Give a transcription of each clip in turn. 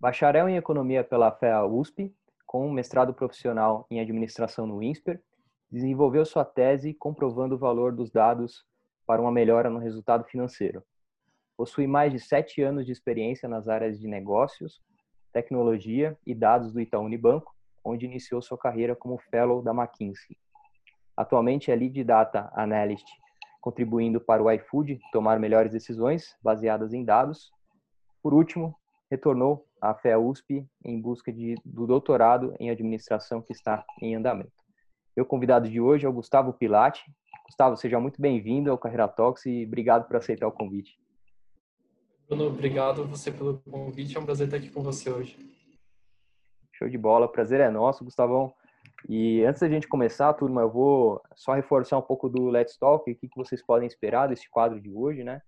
bacharel em Economia pela FEA USP, com um mestrado profissional em Administração no INSPER, desenvolveu sua tese comprovando o valor dos dados para uma melhora no resultado financeiro. Possui mais de sete anos de experiência nas áreas de negócios, tecnologia e dados do Itaú Unibanco, onde iniciou sua carreira como fellow da McKinsey. Atualmente é Lead Data Analyst, contribuindo para o iFood tomar melhores decisões baseadas em dados. Por último, retornou à FEA USP em busca de, do doutorado em administração que está em andamento. Meu convidado de hoje é o Gustavo Pilati. Gustavo, seja muito bem-vindo ao Carreira Talks e obrigado por aceitar o convite. Bruno, obrigado você pelo convite. É um prazer estar aqui com você hoje. Show de bola, prazer é nosso, Gustavão. E antes da gente começar, turma, eu vou só reforçar um pouco do Let's Talk, o que vocês podem esperar desse quadro de hoje, né?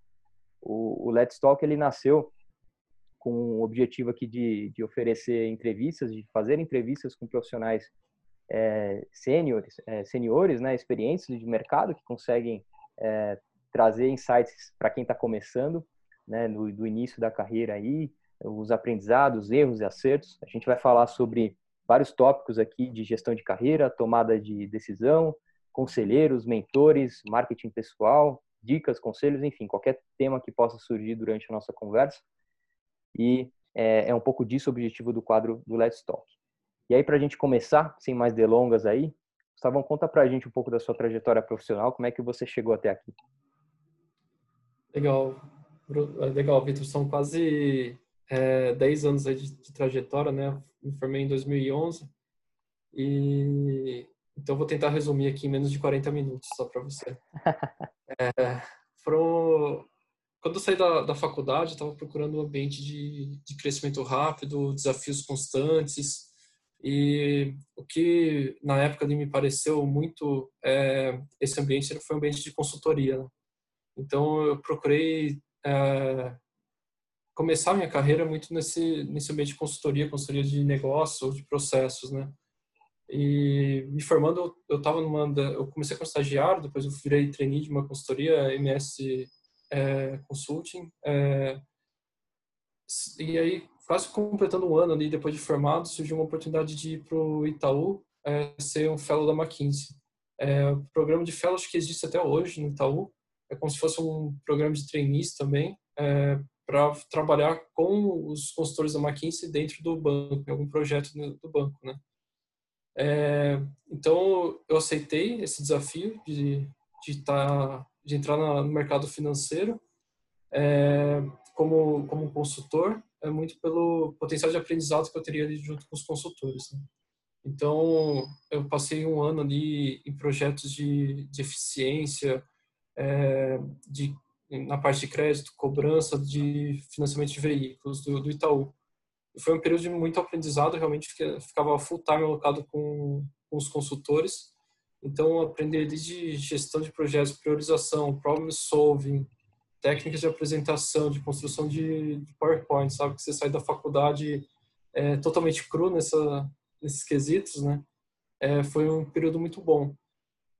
O, o Let's Talk, ele nasceu com o objetivo aqui de, de oferecer entrevistas, de fazer entrevistas com profissionais é, sêniores, é, seniores, né, experientes de mercado que conseguem é, trazer insights para quem está começando, né, no, do início da carreira aí, os aprendizados, erros e acertos. A gente vai falar sobre vários tópicos aqui de gestão de carreira, tomada de decisão, conselheiros, mentores, marketing pessoal, dicas, conselhos, enfim, qualquer tema que possa surgir durante a nossa conversa. E é, é um pouco disso o objetivo do quadro do Let's Talk. E aí, para a gente começar, sem mais delongas aí, Gustavão, conta para a gente um pouco da sua trajetória profissional, como é que você chegou até aqui? Legal, legal, Vitor. São quase é, 10 anos de, de, trajetória, né? Me formei em 2011 e então vou tentar resumir aqui em menos de 40 minutos só para você. É, foram quando eu saí da, da faculdade, estava procurando um ambiente de, de crescimento rápido, desafios constantes. E o que na época me pareceu muito é, esse ambiente foi um ambiente de consultoria. Né? Então eu procurei é, começar minha carreira muito nesse nesse ambiente de consultoria, consultoria de negócio de processos, né? E me formando, eu estava numa, eu comecei como estagiário, depois eu virei trainee de uma consultoria MS é, Consulting. É, e aí, quase completando um ano ali, depois de formado, surgiu uma oportunidade de ir para o Itaú é, ser um fellow da McKinsey. É, o programa de fellows que existe até hoje no Itaú é como se fosse um programa de trainees também, é, para trabalhar com os consultores da McKinsey dentro do banco, em algum projeto do banco, né? É, então eu aceitei esse desafio de de estar de entrar no mercado financeiro é, como como consultor é muito pelo potencial de aprendizado que eu teria ali junto com os consultores né? então eu passei um ano ali em projetos de, de eficiência é, de na parte de crédito cobrança de financiamento de veículos do, do Itaú foi um período de muito aprendizado realmente ficava full time alocado com, com os consultores então, aprender desde gestão de projetos, priorização, problem solving, técnicas de apresentação, de construção de, de PowerPoint, sabe? Que você sai da faculdade é, totalmente cru nessa, nesses quesitos, né? É, foi um período muito bom.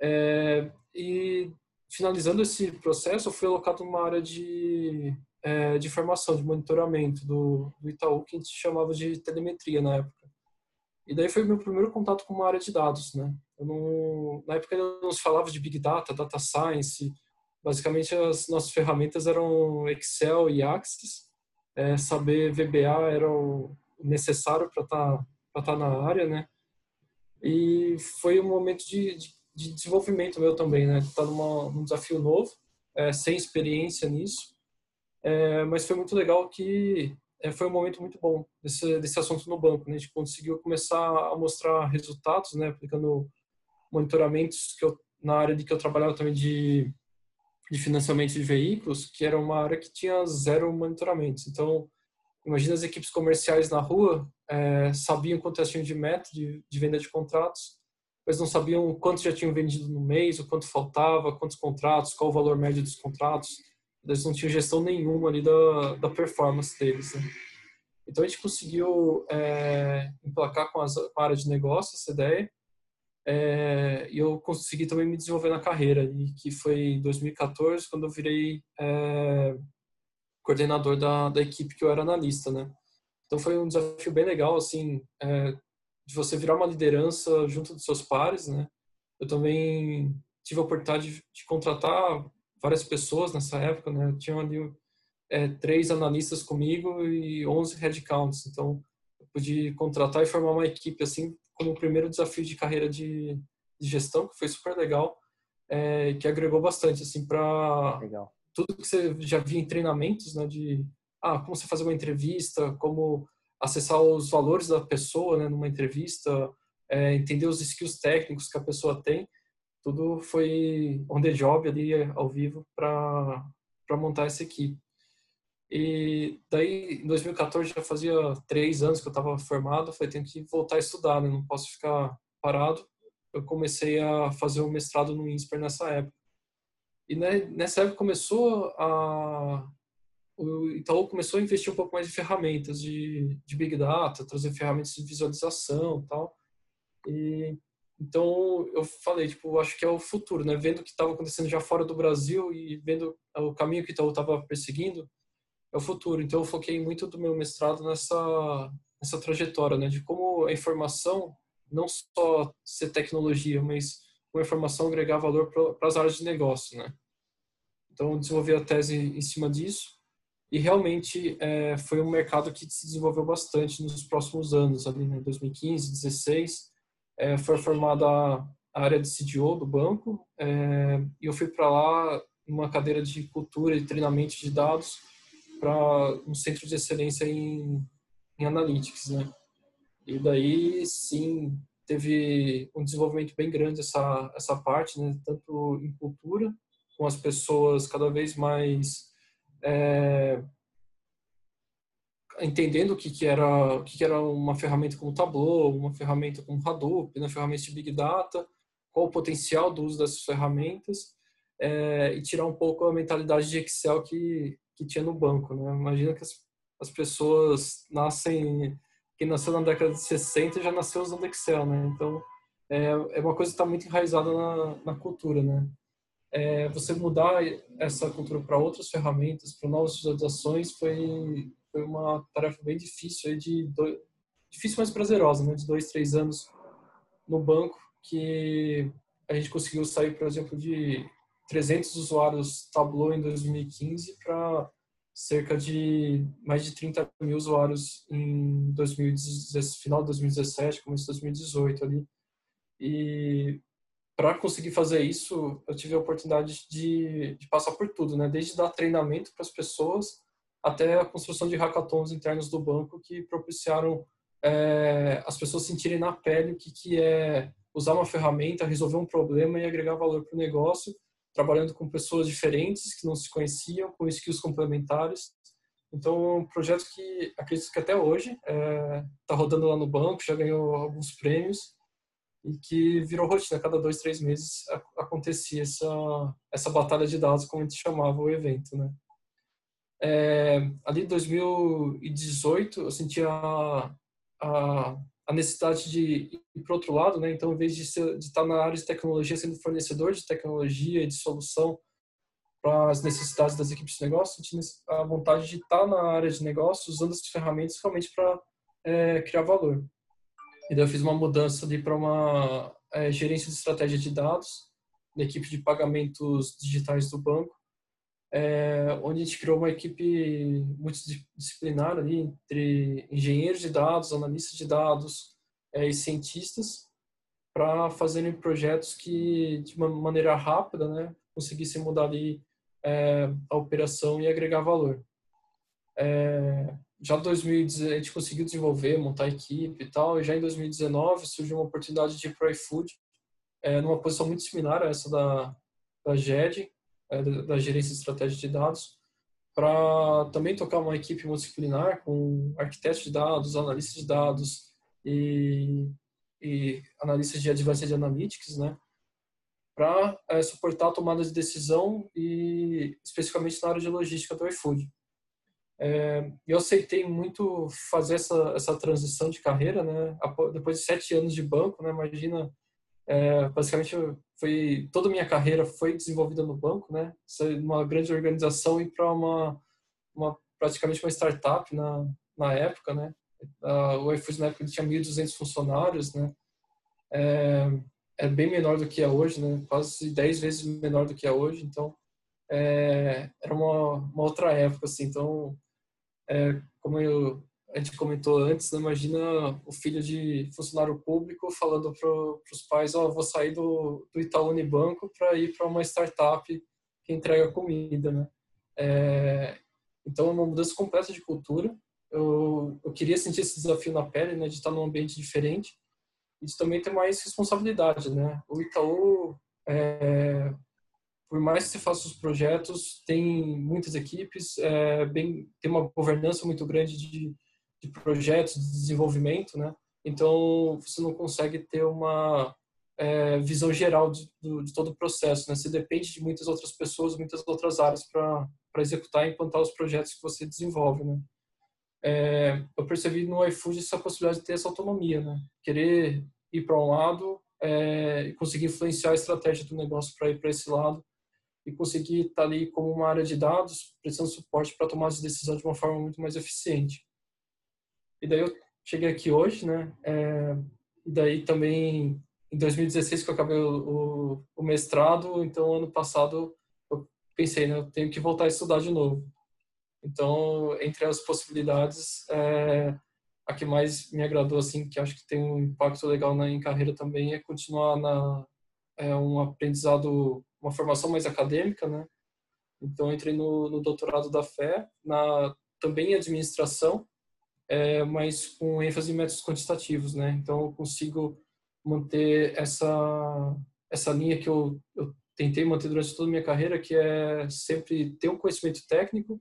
É, e finalizando esse processo, eu fui alocado numa área de, é, de formação, de monitoramento do, do Itaú, que a gente chamava de telemetria na época. E daí foi meu primeiro contato com uma área de dados, né? Não, na época não se falava de Big Data, Data Science. Basicamente, as nossas ferramentas eram Excel e Axis. É, saber VBA era o necessário para estar tá, tá na área, né? E foi um momento de, de, de desenvolvimento meu também, né? Estar tá num desafio novo, é, sem experiência nisso. É, mas foi muito legal que foi um momento muito bom desse, desse assunto no banco. Né? A gente conseguiu começar a mostrar resultados, né? aplicando monitoramentos que eu, na área de que eu trabalhava também de, de financiamento de veículos, que era uma área que tinha zero monitoramentos. Então, imagina as equipes comerciais na rua é, sabiam quanto elas tinham de meta de, de venda de contratos, mas não sabiam quanto já tinham vendido no mês, o quanto faltava, quantos contratos, qual o valor médio dos contratos eles não tinham gestão nenhuma ali da, da performance deles. Né? Então a gente conseguiu é, emplacar com, as, com, a área de negócio essa ideia é, e eu consegui também me desenvolver na carreira, que foi em 2014 quando eu virei é, coordenador da, da equipe que eu era analista, né? Então foi um desafio bem legal, assim, é, de você virar uma liderança junto dos seus pares, né? Eu também tive a oportunidade de, de contratar várias pessoas nessa época, né? Tinha ali é, três analistas comigo e 11 headcounts. Então, eu pude contratar e formar uma equipe, assim, como o primeiro desafio de carreira de, de gestão, que foi super legal, é, que agregou bastante, assim, para tudo que você já via em treinamentos, né? De ah, como você fazer uma entrevista, como acessar os valores da pessoa, né? Numa entrevista, é, entender os skills técnicos que a pessoa tem. Tudo foi on the job ali, ao vivo, para montar essa equipe. E daí, em 2014, já fazia três anos que eu estava formado, falei, tenho que voltar a estudar, né? Não posso ficar parado. Eu comecei a fazer o mestrado no INSPER nessa época. E né, nessa época começou a... O Itaú começou a investir um pouco mais em ferramentas de, de Big Data, trazer ferramentas de visualização e tal. E então eu falei, tipo, acho que é o futuro, né? Vendo o que estava acontecendo já fora do Brasil e vendo o caminho que o Itaú estava perseguindo, é o futuro. Então eu foquei muito do meu mestrado nessa nessa trajetória, né, de como a informação não só ser tecnologia, mas como a informação agregar valor para as áreas de negócio, né. Então eu desenvolvi a tese em cima disso e realmente é, foi um mercado que se desenvolveu bastante nos próximos anos, ali, né, 2015, 2016, é, foi formada a área de CDO do banco é, e eu fui para lá numa cadeira de cultura e treinamento de dados para um centro de excelência em, em analytics, né? E daí, sim, teve um desenvolvimento bem grande essa essa parte, né? Tanto em cultura, com as pessoas cada vez mais é, entendendo o que, que era o que, que era uma ferramenta como Tableau, uma ferramenta como Hadoop, uma ferramenta de Big Data, qual o potencial do uso dessas ferramentas é, e tirar um pouco a mentalidade de Excel que que tinha no banco, né? Imagina que as, as pessoas nascem, quem nasceu na década de 60 já nasceu usando Excel, né? Então, é, é uma coisa que está muito enraizada na, na cultura, né? É, você mudar essa cultura para outras ferramentas, para novas visualizações, foi, foi uma tarefa bem difícil, de dois, difícil, mas prazerosa, né? De dois, três anos no banco, que a gente conseguiu sair, por exemplo, de 300 usuários Tableau em 2015 para cerca de mais de 30 mil usuários em 2017, final de 2017, começo de 2018 ali. E para conseguir fazer isso, eu tive a oportunidade de, de passar por tudo, né? Desde dar treinamento para as pessoas até a construção de hackathons internos do banco que propiciaram é, as pessoas sentirem na pele o que, que é usar uma ferramenta, resolver um problema e agregar valor para o negócio trabalhando com pessoas diferentes que não se conheciam, com skills complementares. Então, é um projeto que acredito que até hoje está é, tá rodando lá no banco, já ganhou alguns prêmios e que virou rotina. Cada dois, três meses acontecia essa, essa batalha de dados, como a gente chamava o evento. Né? É, ali em 2018, eu sentia a, a a necessidade de ir para outro lado, né? Então, em vez de, ser, de estar na área de tecnologia, sendo fornecedor de tecnologia e de solução para as necessidades das equipes de negócio, eu tinha a vontade de estar na área de negócio usando essas ferramentas realmente para é, criar valor. E daí eu fiz uma mudança ali para uma é, gerência de estratégia de dados na equipe de pagamentos digitais do banco, é, onde a gente criou uma equipe multidisciplinar ali entre engenheiros de dados, analistas de dados é, e cientistas para fazerem projetos que de uma maneira rápida, né, conseguissem mudar ali é, a operação e agregar valor. É, já em 2019 a gente conseguiu desenvolver, montar equipe e tal, e já em 2019 surgiu uma oportunidade de ir para o iFood, é, numa posição muito similar a essa da, da GED, é, da gerência de estratégia de dados, para também tocar uma equipe multidisciplinar com arquitetos de dados, analistas de dados e, e analistas de Advanced Analytics, né? Para é, suportar a tomada de decisão e especificamente na área de logística do iFood. É, eu aceitei muito fazer essa, essa transição de carreira, né? Depois de sete anos de banco, né? Imagina é, basicamente, foi toda a minha carreira foi desenvolvida no banco, né? Uma grande organização e para uma, uma praticamente uma startup na, na época, né? O iFood na época tinha 1.200 funcionários, né? É, é, bem menor do que é hoje, né? Quase 10 vezes menor do que é hoje. Então, é, era uma, uma, outra época, assim. Então, é, como eu, a gente comentou antes, né? imagina o filho de funcionário público falando para os pais, ó, oh, vou sair do, do Itaú Unibanco para ir para uma startup que entrega comida, né? É, então, é uma mudança completa de cultura. Eu, eu queria sentir esse desafio na pele, né, de estar num ambiente diferente e também ter mais responsabilidade, né? O Itaú, é, por mais que você faça os projetos, tem muitas equipes, é, bem, tem uma governança muito grande de, de projetos, de desenvolvimento, né? Então, você não consegue ter uma é, visão geral de, de, todo o processo, né? Você depende de muitas outras pessoas, muitas outras áreas para executar e implantar os projetos que você desenvolve, né? É, eu percebi no iFood essa possibilidade de ter essa autonomia, né? Querer ir para um lado é, e conseguir influenciar a estratégia do negócio para ir para esse lado e conseguir estar tá ali como uma área de dados, prestando suporte para tomar as decisões de uma forma muito mais eficiente. E daí eu cheguei aqui hoje, né? É, e daí também em 2016 que eu acabei o, o, o, mestrado, então ano passado eu pensei, né, eu tenho que voltar a estudar de novo. Então, entre as possibilidades, é, a que mais me agradou, assim, que acho que tem um impacto legal na em carreira também, é continuar na é, um aprendizado, uma formação mais acadêmica, né? Então, entrei no, no doutorado da Fé, na, também em administração, é, mas com ênfase em métodos quantitativos, né? Então, eu consigo manter essa essa linha que eu, eu tentei manter durante toda a minha carreira, que é sempre ter um conhecimento técnico,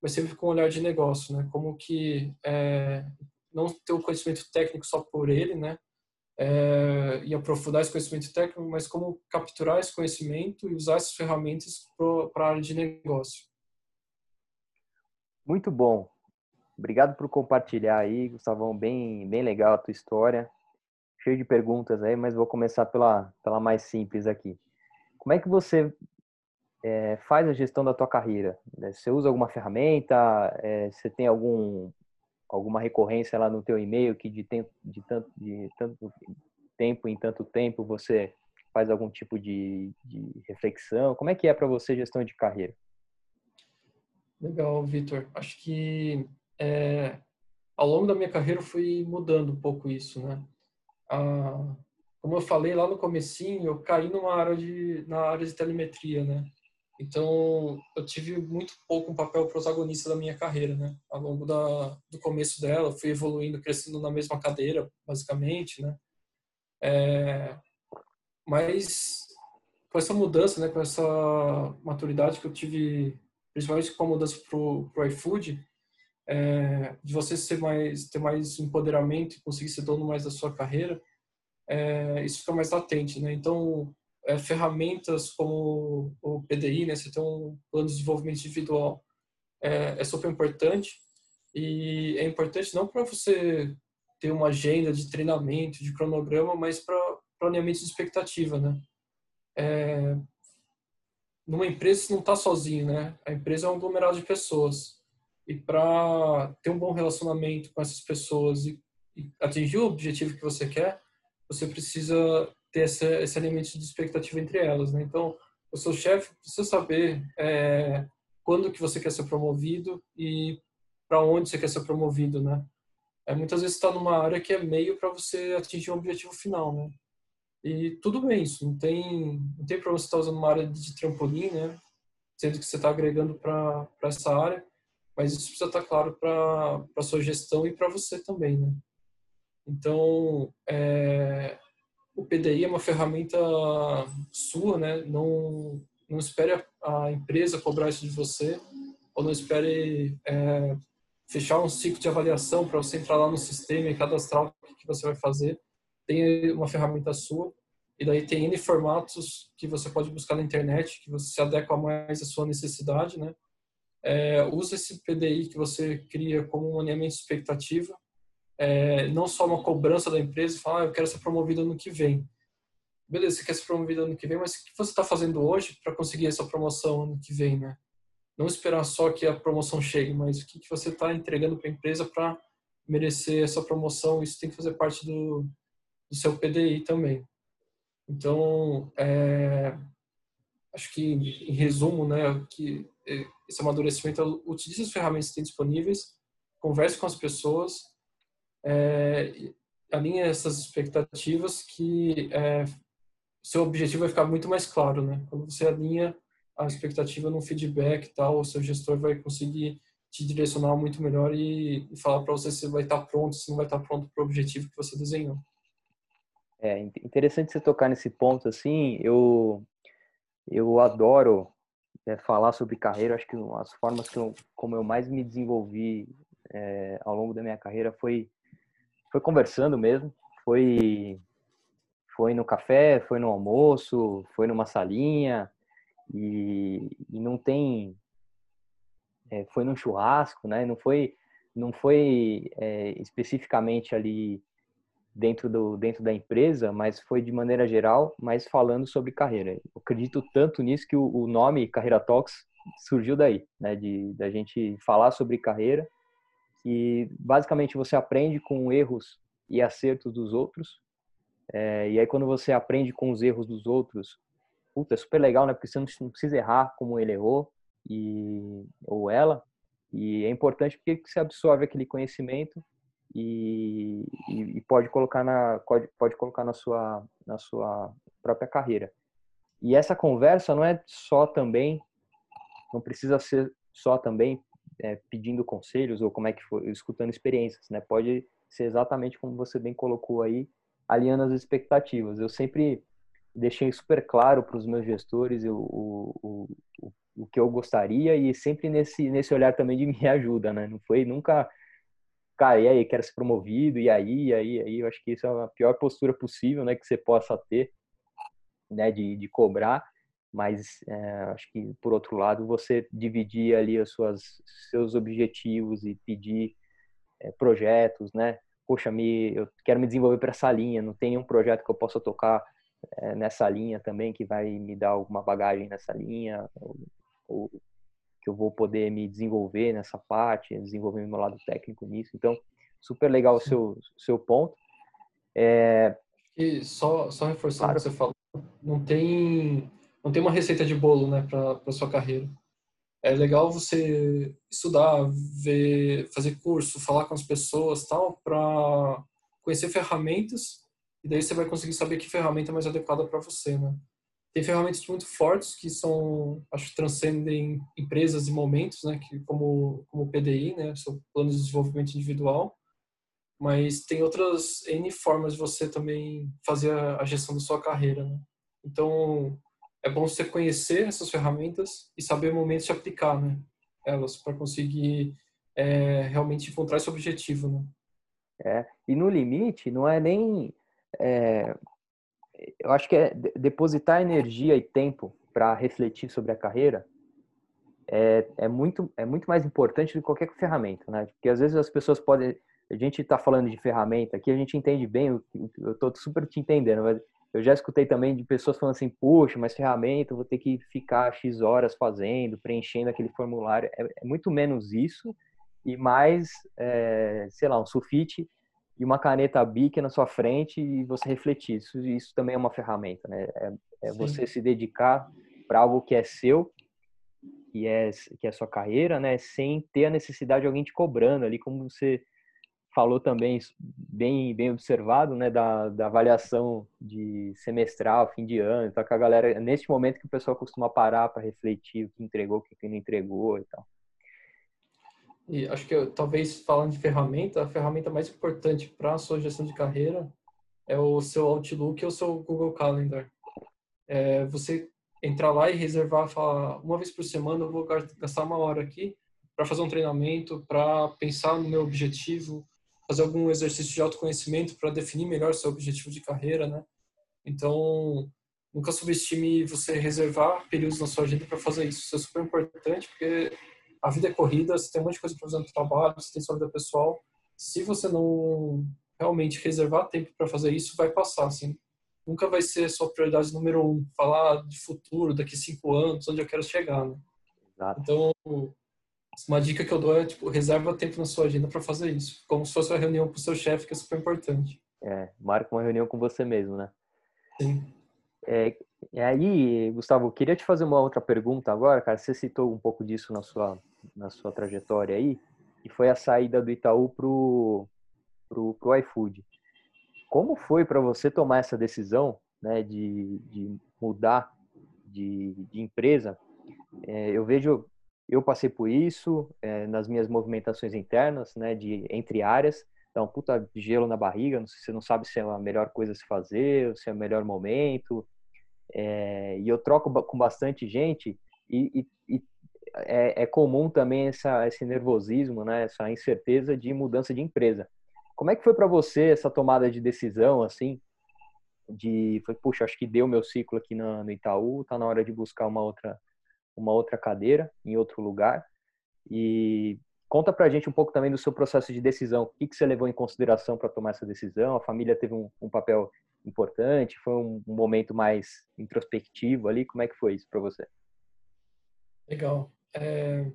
mas sempre com um olhar de negócio, né? Como que é, não ter o conhecimento técnico só por ele, né? É, e aprofundar esse conhecimento técnico, mas como capturar esse conhecimento e usar essas ferramentas para a área de negócio. Muito bom. Obrigado por compartilhar aí, Gustavão. Bem, bem legal a tua história cheio de perguntas aí, mas vou começar pela, pela mais simples aqui. Como é que você é, faz a gestão da tua carreira? Né, você usa alguma ferramenta? É, você tem algum alguma recorrência lá no teu e-mail que de, de, tanto, de tanto tempo em tanto tempo você faz algum tipo de, de reflexão? Como é que é para você gestão de carreira? Legal, Vitor. Acho que é, ao longo da minha carreira eu fui mudando um pouco isso, né? ah, como eu falei lá no comecinho, eu caí numa área de, na área de telemetria, né? Então, eu tive muito pouco um papel protagonista da minha carreira, né? Ao longo da, do começo dela, fui evoluindo, crescendo na mesma cadeira, basicamente, né? É, mas com essa mudança, né? Com essa maturidade que eu tive, principalmente com a mudança pro, pro iFood, é, de você ser mais ter mais empoderamento e conseguir ser dono mais da sua carreira, é, isso fica mais latente, né? Então, é, ferramentas como o PDI, né? Você tem um plano de desenvolvimento individual, é, é super importante e é importante não para você ter uma agenda de treinamento, de cronograma, mas para planeamento de expectativa, né? É, numa empresa você não está sozinho, né? A empresa é um aglomerado de pessoas e para ter um bom relacionamento com essas pessoas e, e, atingir o objetivo que você quer, você precisa ter esse elemento de expectativa entre elas, né? Então, o seu chefe precisa saber é, quando que você quer ser promovido e para onde você quer ser promovido, né? É, muitas vezes está numa área que é meio para você atingir um objetivo final, né? E tudo bem isso, não tem, não tem problema você estar tá usando uma área de trampolim, né? Sendo que você está agregando para essa área, mas isso precisa estar claro para a sua gestão e para você também, né? Então, é, o PDI é uma ferramenta sua, né? Não, não espere a, empresa cobrar isso de você, ou não espere é, fechar um ciclo de avaliação para você entrar lá no sistema e cadastrar o que você vai fazer. Tem uma ferramenta sua, e daí tem N formatos que você pode buscar na internet, que você se adequa mais à sua necessidade, né? É, usa esse PDI que você cria como um alinhamento de expectativa, é, não só uma cobrança da empresa falar, ah, eu quero ser promovido ano que vem. Beleza, você quer ser promovido ano que vem, mas o que você está fazendo hoje para conseguir essa promoção ano que vem, né? Não esperar só que a promoção chegue, mas o que, que você está entregando para a empresa para merecer essa promoção, isso tem que fazer parte do, do seu PDI também. Então, é, acho que em resumo, né, que esse amadurecimento utilize as ferramentas que tem disponíveis, converse com as pessoas, é, alinhe essas expectativas que é, seu objetivo vai ficar muito mais claro, né? Quando você alinha a expectativa no feedback tal, o seu gestor vai conseguir te direcionar muito melhor e, e falar para você se vai estar pronto, se não vai estar pronto para o objetivo que você desenhou. É interessante você tocar nesse ponto assim. Eu eu adoro é, falar sobre carreira. Acho que as formas que eu, como eu mais me desenvolvi é, ao longo da minha carreira foi foi conversando mesmo, foi foi no café, foi no almoço, foi numa salinha e, e não tem é, foi num churrasco, né? Não foi não foi é, especificamente ali dentro do dentro da empresa, mas foi de maneira geral, mas falando sobre carreira. Eu acredito tanto nisso que o, o nome Carreira Talks surgiu daí, né? De da gente falar sobre carreira que basicamente você aprende com erros e acertos dos outros. É, e aí quando você aprende com os erros dos outros, puta, é super legal, né? Porque você não precisa errar como ele errou e ou ela. E é importante porque você absorve aquele conhecimento e, e, pode colocar na pode, pode colocar na sua na sua própria carreira. E essa conversa não é só também não precisa ser só também é, pedindo conselhos ou como é que foi, escutando experiências, né? Pode ser exatamente como você bem colocou aí, alinhando as expectativas. Eu sempre deixei super claro para os meus gestores o, o, o, o que eu gostaria e sempre nesse, nesse olhar também de me ajuda, né? Não foi nunca, cara, e aí, quero ser promovido, e aí, e aí, e aí. Eu acho que isso é a pior postura possível, né? Que você possa ter, né? De, de cobrar mas é, acho que por outro lado você dividir ali suas seus objetivos e pedir é, projetos, né? Poxa, me eu quero me desenvolver para essa linha, não tem um projeto que eu possa tocar é, nessa linha também que vai me dar alguma bagagem nessa linha ou, ou, que eu vou poder me desenvolver nessa parte, desenvolver meu lado técnico nisso. Então, super legal o seu seu ponto. É... E só só reforçando claro. o que você falou, não tem não tem uma receita de bolo, né, para sua carreira. É legal você estudar, ver, fazer curso, falar com as pessoas, tal, para conhecer ferramentas e daí você vai conseguir saber que ferramenta é mais adequada para você, né? Tem ferramentas muito fortes que são, acho que transcendem empresas e momentos, né, que como como o PDI, né, seu plano de desenvolvimento individual, mas tem outras N formas de você também fazer a gestão da sua carreira, né? Então, é bom você conhecer essas ferramentas e saber momentos de aplicar né, elas para conseguir é, realmente encontrar esse objetivo. Né? É, e no limite, não é nem. É, eu acho que é depositar energia e tempo para refletir sobre a carreira é, é, muito, é muito mais importante do que qualquer ferramenta, né? Porque às vezes as pessoas podem. A gente está falando de ferramenta aqui, a gente entende bem, eu estou super te entendendo, mas eu já escutei também de pessoas falando assim, poxa, mas ferramenta, eu vou ter que ficar X horas fazendo, preenchendo aquele formulário. É, é muito menos isso e mais, é, sei lá, um sulfite e uma caneta Bic na sua frente e você refletir. Isso, isso também é uma ferramenta, né? É, é você se dedicar para algo que é seu, que é, que é a sua carreira, né? Sem ter a necessidade de alguém te cobrando ali, como você falou também, bem, bem observado, né, da, da avaliação de semestral, fim de ano, então que a galera, neste momento que o pessoal costuma parar para refletir o que entregou, o que não entregou e tal. E acho que talvez falando de ferramenta, a ferramenta mais importante para a sua gestão de carreira é o seu Outlook ou o seu Google Calendar. É você entrar lá e reservar, falar uma vez por semana eu vou gastar uma hora aqui para fazer um treinamento, para pensar no meu objetivo, fazer algum exercício de autoconhecimento para definir melhor seu objetivo de carreira, né? Então, nunca subestime você reservar períodos na sua agenda para fazer isso. Isso é super importante porque a vida é corrida, você tem um monte de coisa para fazer no trabalho, você tem sua vida pessoal. Se você não realmente reservar tempo para fazer isso, vai passar, assim. Nunca vai ser sua prioridade número um, falar de futuro, daqui cinco anos, onde eu quero chegar, né? Exato. Então, uma dica que eu dou é, tipo, reserva tempo na sua agenda para fazer isso. Como se fosse uma reunião com o seu chefe, que é super importante. É, marca uma reunião com você mesmo, né? Sim. É, e aí, Gustavo, queria te fazer uma outra pergunta agora, cara. Você citou um pouco disso na sua, na sua trajetória aí, e foi a saída do Itaú pro, pro, pro iFood. Como foi para você tomar essa decisão, né, de, de mudar de, de empresa? É, eu vejo, eu passei por isso é, nas minhas movimentações internas, né, de entre áreas. Um puta gelo na barriga, você não sabe se é a melhor coisa a se fazer, se é o melhor momento. É, e eu troco com bastante gente e, e, e é, é, comum também essa, esse nervosismo, né, essa incerteza de mudança de empresa. Como é que foi para você essa tomada de decisão, assim, de, foi, puxa, acho que deu meu ciclo aqui no, no Itaú, tá na hora de buscar uma outra, uma outra cadeira em outro lugar. E conta pra gente um pouco também do seu processo de decisão. O que, que você levou em consideração para tomar essa decisão? A família teve um, um papel importante? Foi um, momento mais introspectivo ali? Como é que foi isso para você? Legal. É,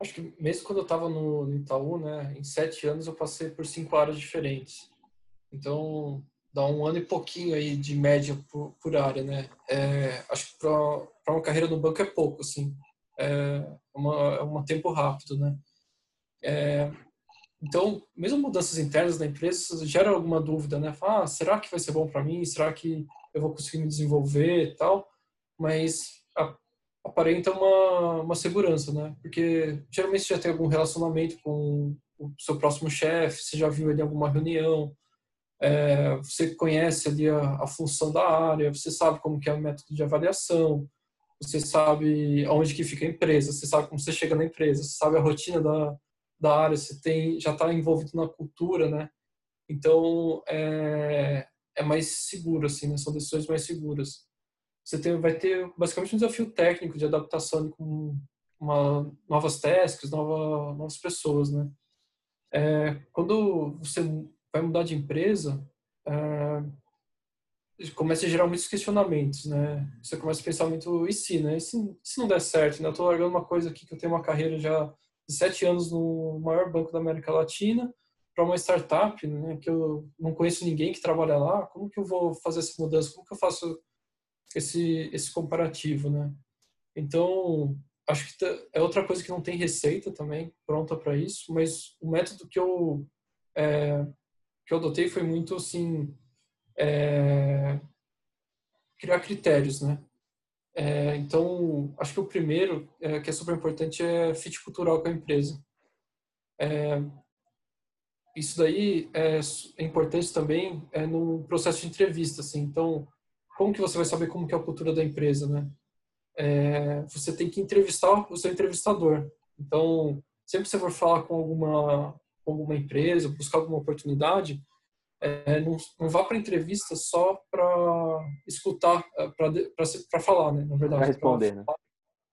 acho que mesmo quando eu estava no, no, Itaú, né, em sete anos eu passei por cinco áreas diferentes. Então, dá um ano e pouquinho aí de média por, por área, né? É, acho que para uma carreira no banco é pouco, assim. É uma, é um tempo rápido, né? É, então, mesmo mudanças internas da empresa gera alguma dúvida, né? Fala, ah, será que vai ser bom para mim? Será que eu vou conseguir me desenvolver e tal? Mas aparenta uma, uma segurança, né? Porque geralmente você já tem algum relacionamento com o seu próximo chefe, você já viu ele em alguma reunião, é, você conhece ali a, a, função da área, você sabe como que é o método de avaliação, você sabe aonde que fica a empresa, você sabe como você chega na empresa, você sabe a rotina da, da área, você tem, já está envolvido na cultura, né? Então, é, é mais seguro, assim, né? São decisões mais seguras. Você tem, vai ter basicamente um desafio técnico de adaptação com uma, novas tasks, nova, novas pessoas, né? É, quando você vai mudar de empresa, é, começa a gerar muitos questionamentos, né? Você começa a pensar muito, e se, né? E se, se não der certo, né? Eu tô largando uma coisa aqui que eu tenho uma carreira já de sete anos no maior banco da América Latina para uma startup, né? Que eu não conheço ninguém que trabalha lá. Como que eu vou fazer essa mudança? Como que eu faço esse esse comparativo, né? Então, acho que é outra coisa que não tem receita também pronta para isso, mas o método que eu é, que eu adotei foi muito assim é, criar critérios, né? É, então, acho que o primeiro, é, que é super importante, é fit cultural com a empresa. É, isso daí é, é, importante também é, no processo de entrevista. Assim. Então, como que você vai saber como que é a cultura da empresa, né? É, você tem que entrevistar o seu entrevistador. Então, sempre que você for falar com alguma, com alguma empresa, buscar alguma oportunidade, é, não, não, vá para entrevista só para escutar, é, para falar, né? Na verdade. Para responder, né?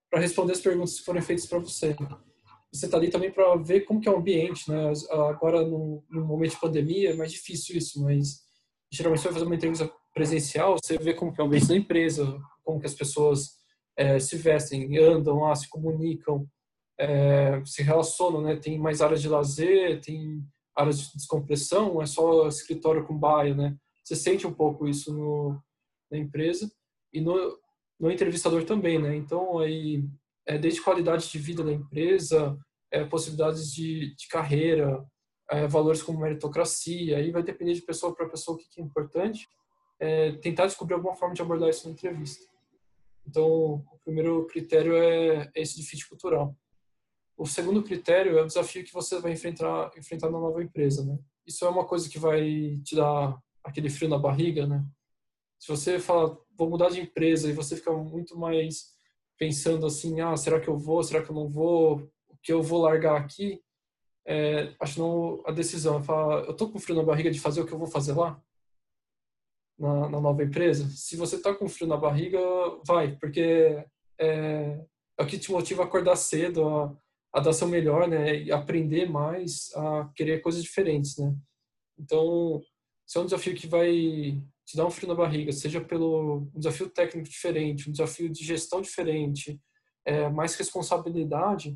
Para responder as perguntas que forem feitas para você. Você está ali também para ver como que é o ambiente, né? Agora, no, no, momento de pandemia, é mais difícil isso, mas geralmente você vai fazer uma entrevista presencial, você vê como que é o ambiente da empresa, como que as pessoas é, se vestem, andam lá, se comunicam, é, se relacionam, né? Tem mais áreas de lazer, tem áreas de descompressão, é só escritório com baia, né? Você sente um pouco isso no, na empresa e no, no entrevistador também, né? Então, aí, é, desde qualidade de vida da empresa, é, possibilidades de, de carreira, é, valores como meritocracia, aí vai depender de pessoa para pessoa o que é importante, é, tentar descobrir alguma forma de abordar isso na entrevista. Então, o primeiro critério é, é esse de fit cultural. O segundo critério é o desafio que você vai enfrentar, enfrentar na nova empresa, né? Isso é uma coisa que vai te dar aquele frio na barriga, né? Se você fala, vou mudar de empresa e você fica muito mais pensando assim, ah, será que eu vou, será que eu não vou, o que eu vou largar aqui? É, acho não a decisão é falar, eu tô com frio na barriga de fazer o que eu vou fazer lá na, na nova empresa. Se você tá com frio na barriga, vai, porque é, é o que te motiva a acordar cedo, a, a dar seu melhor, né? E aprender mais a querer coisas diferentes, né? Então, se é um desafio que vai te dar um frio na barriga, seja pelo um desafio técnico diferente, um desafio de gestão diferente, é, mais responsabilidade,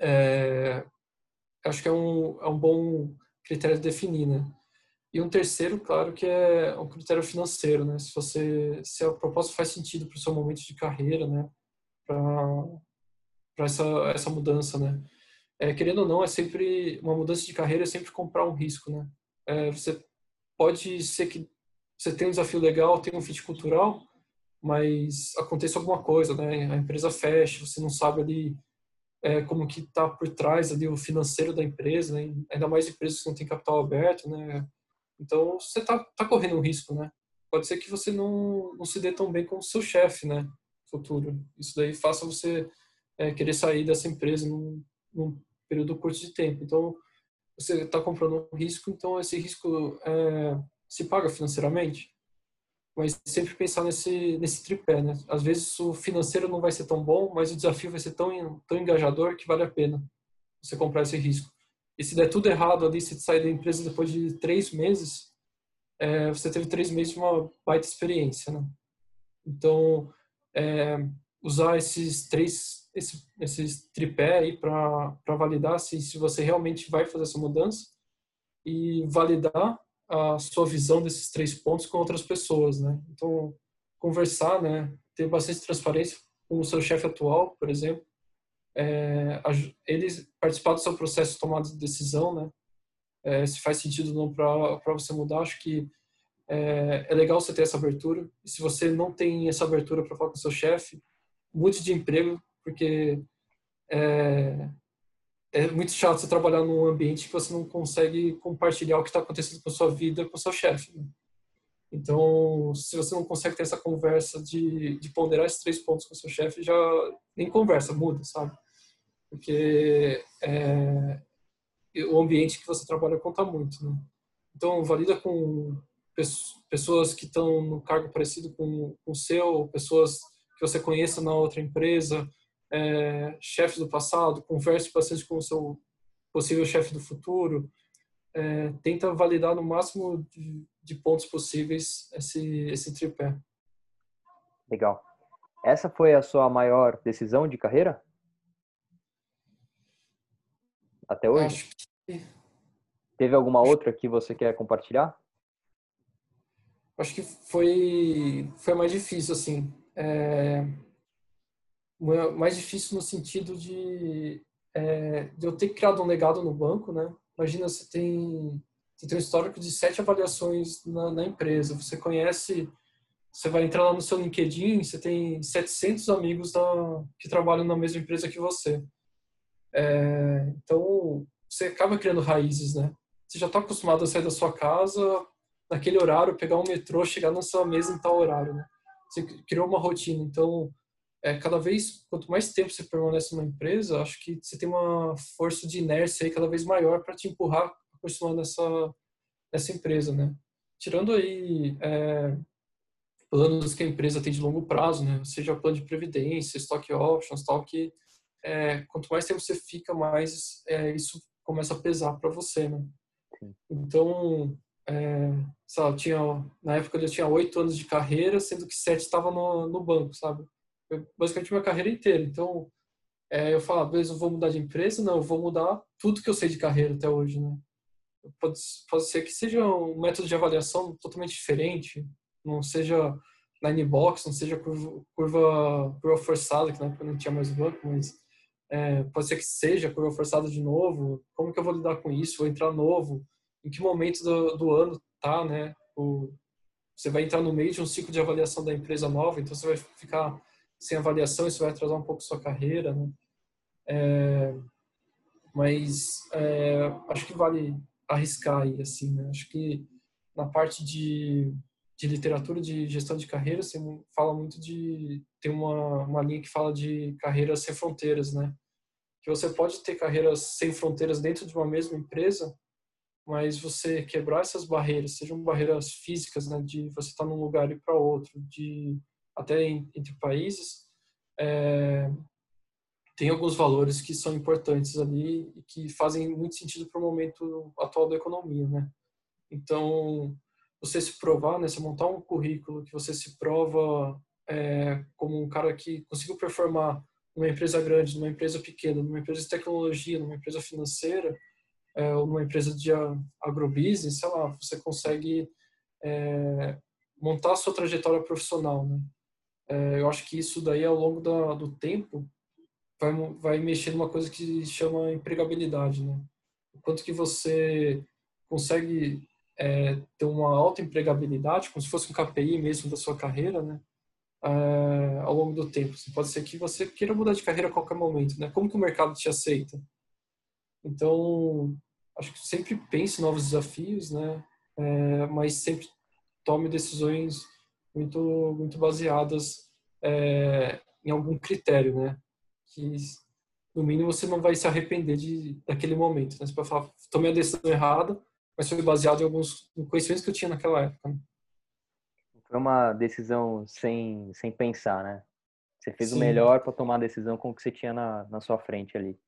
é, acho que é um, é um bom critério de definir, né? E um terceiro, claro, que é um critério financeiro, né? Se você, se a proposta faz sentido para o seu momento de carreira, né? Para essa essa mudança, né? É, querendo ou não, é sempre uma mudança de carreira, é sempre comprar um risco, né? É, você pode ser que você tenha um desafio legal, tenha um fit cultural, mas aconteça alguma coisa, né? A empresa fecha, você não sabe ali é, como que está por trás ali o financeiro da empresa, né? ainda mais empresas que não têm capital aberto, né? Então você está tá correndo um risco, né? Pode ser que você não, não se dê tão bem com o seu chefe, né? Futuro. Isso daí faça você é, querer sair dessa empresa num, num, período curto de tempo. Então você está comprando um risco, então esse risco é, se paga financeiramente. Mas sempre pensar nesse nesse tripé, né? Às vezes o financeiro não vai ser tão bom, mas o desafio vai ser tão tão engajador que vale a pena você comprar esse risco. E se der tudo errado ali, se sair da empresa depois de três meses, é, você teve três meses de uma baita experiência, né? Então, é, usar esses três, esse, esses tripé aí para validar se, se você realmente vai fazer essa mudança e validar a sua visão desses três pontos com outras pessoas, né? Então, conversar, né? Ter bastante transparência com o seu chefe atual, por exemplo, é, eles participar do seu processo de tomada de decisão, né? É, se faz sentido ou não para você mudar, acho que é, é, legal você ter essa abertura. E se você não tem essa abertura para falar com o seu chefe, mude de emprego, porque é, é muito chato você trabalhar num ambiente que você não consegue compartilhar o que está acontecendo com a sua vida com o seu chefe. Né? Então, se você não consegue ter essa conversa de, de ponderar esses três pontos com o seu chefe, já nem conversa, muda, sabe? porque é, o ambiente que você trabalha conta muito, né? Então, valida com pessoas que estão no cargo parecido com o seu, pessoas que você conheça na outra empresa, é, chefes do passado, converse bastante com o seu possível chefe do futuro, é, tenta validar no máximo de, de, pontos possíveis esse, esse tripé. Legal. Essa foi a sua maior decisão de carreira? até hoje? Acho que... Teve alguma outra que você quer compartilhar? Acho que foi foi mais difícil assim, é, mais difícil no sentido de, é, de eu ter criado um legado no banco, né? Imagina você tem você tem um histórico de sete avaliações na, na empresa, você conhece você vai entrar lá no seu LinkedIn, você tem 700 amigos que trabalham na mesma empresa que você. É, então, você acaba criando raízes, né? Você já está acostumado a sair da sua casa naquele horário, pegar um metrô, chegar na sua mesa em tal horário, né? Você criou uma rotina. Então, é, cada vez, quanto mais tempo você permanece numa empresa, acho que você tem uma força de inércia aí cada vez maior para te empurrar a continuar nessa, nessa empresa, né? Tirando aí é, planos que a empresa tem de longo prazo, né? Seja plano de previdência, stock options, tal, que é, quanto mais tempo você fica, mais é, isso começa a pesar para você, né? Então, é, sabe, tinha, na época eu tinha oito anos de carreira, sendo que sete estava no, no banco, sabe? Eu, basicamente minha carreira inteira. Então, é, eu falava, beleza, eu vou mudar de empresa? Não, eu vou mudar tudo que eu sei de carreira até hoje, né? Pode, pode ser que seja um método de avaliação totalmente diferente, não seja line box, não seja curva, curva, curva forçada, que na época não tinha mais banco, mas é, pode ser que seja curva forçada de novo, como que eu vou lidar com isso, vou entrar novo, em que momento do, do ano tá, né? O, você vai entrar no meio de um ciclo de avaliação da empresa nova, então você vai ficar sem avaliação, isso vai atrasar um pouco sua carreira, né? É, mas é, acho que vale arriscar aí, assim, né? Acho que na parte de, de literatura de gestão de carreira, você fala muito de tem uma, uma linha que fala de carreiras sem fronteiras, né? Que você pode ter carreiras sem fronteiras dentro de uma mesma empresa, mas você quebrar essas barreiras, sejam barreiras físicas, né, de você estar num lugar e para outro, de até entre países, é, tem alguns valores que são importantes ali e que fazem muito sentido para o momento atual da economia, né? Então, você se provar, né, você montar um currículo que você se prova é, como um cara que conseguiu performar numa empresa grande, numa empresa pequena, numa empresa de tecnologia, numa empresa financeira, é, ou numa empresa de agrobusiness, sei lá, você consegue é, montar a sua trajetória profissional, né? É, eu acho que isso daí ao longo da, do tempo vai, vai mexer numa coisa que chama empregabilidade, né? O quanto que você consegue é, ter uma alta empregabilidade, como se fosse um KPI mesmo da sua carreira, né? É, ao longo do tempo. Assim, pode ser que você queira mudar de carreira a qualquer momento, né? Como que o mercado te aceita? Então, acho que sempre pense em novos desafios, né? É, mas sempre tome decisões muito muito baseadas é, em algum critério, né? Que no mínimo você não vai se arrepender de daquele momento. Né? Você vai falar, tomei a decisão errada, mas foi baseado em alguns conhecimentos que eu tinha naquela época. Né? Foi uma decisão sem sem pensar, né? Você fez Sim. o melhor para tomar a decisão com o que você tinha na, na sua frente ali.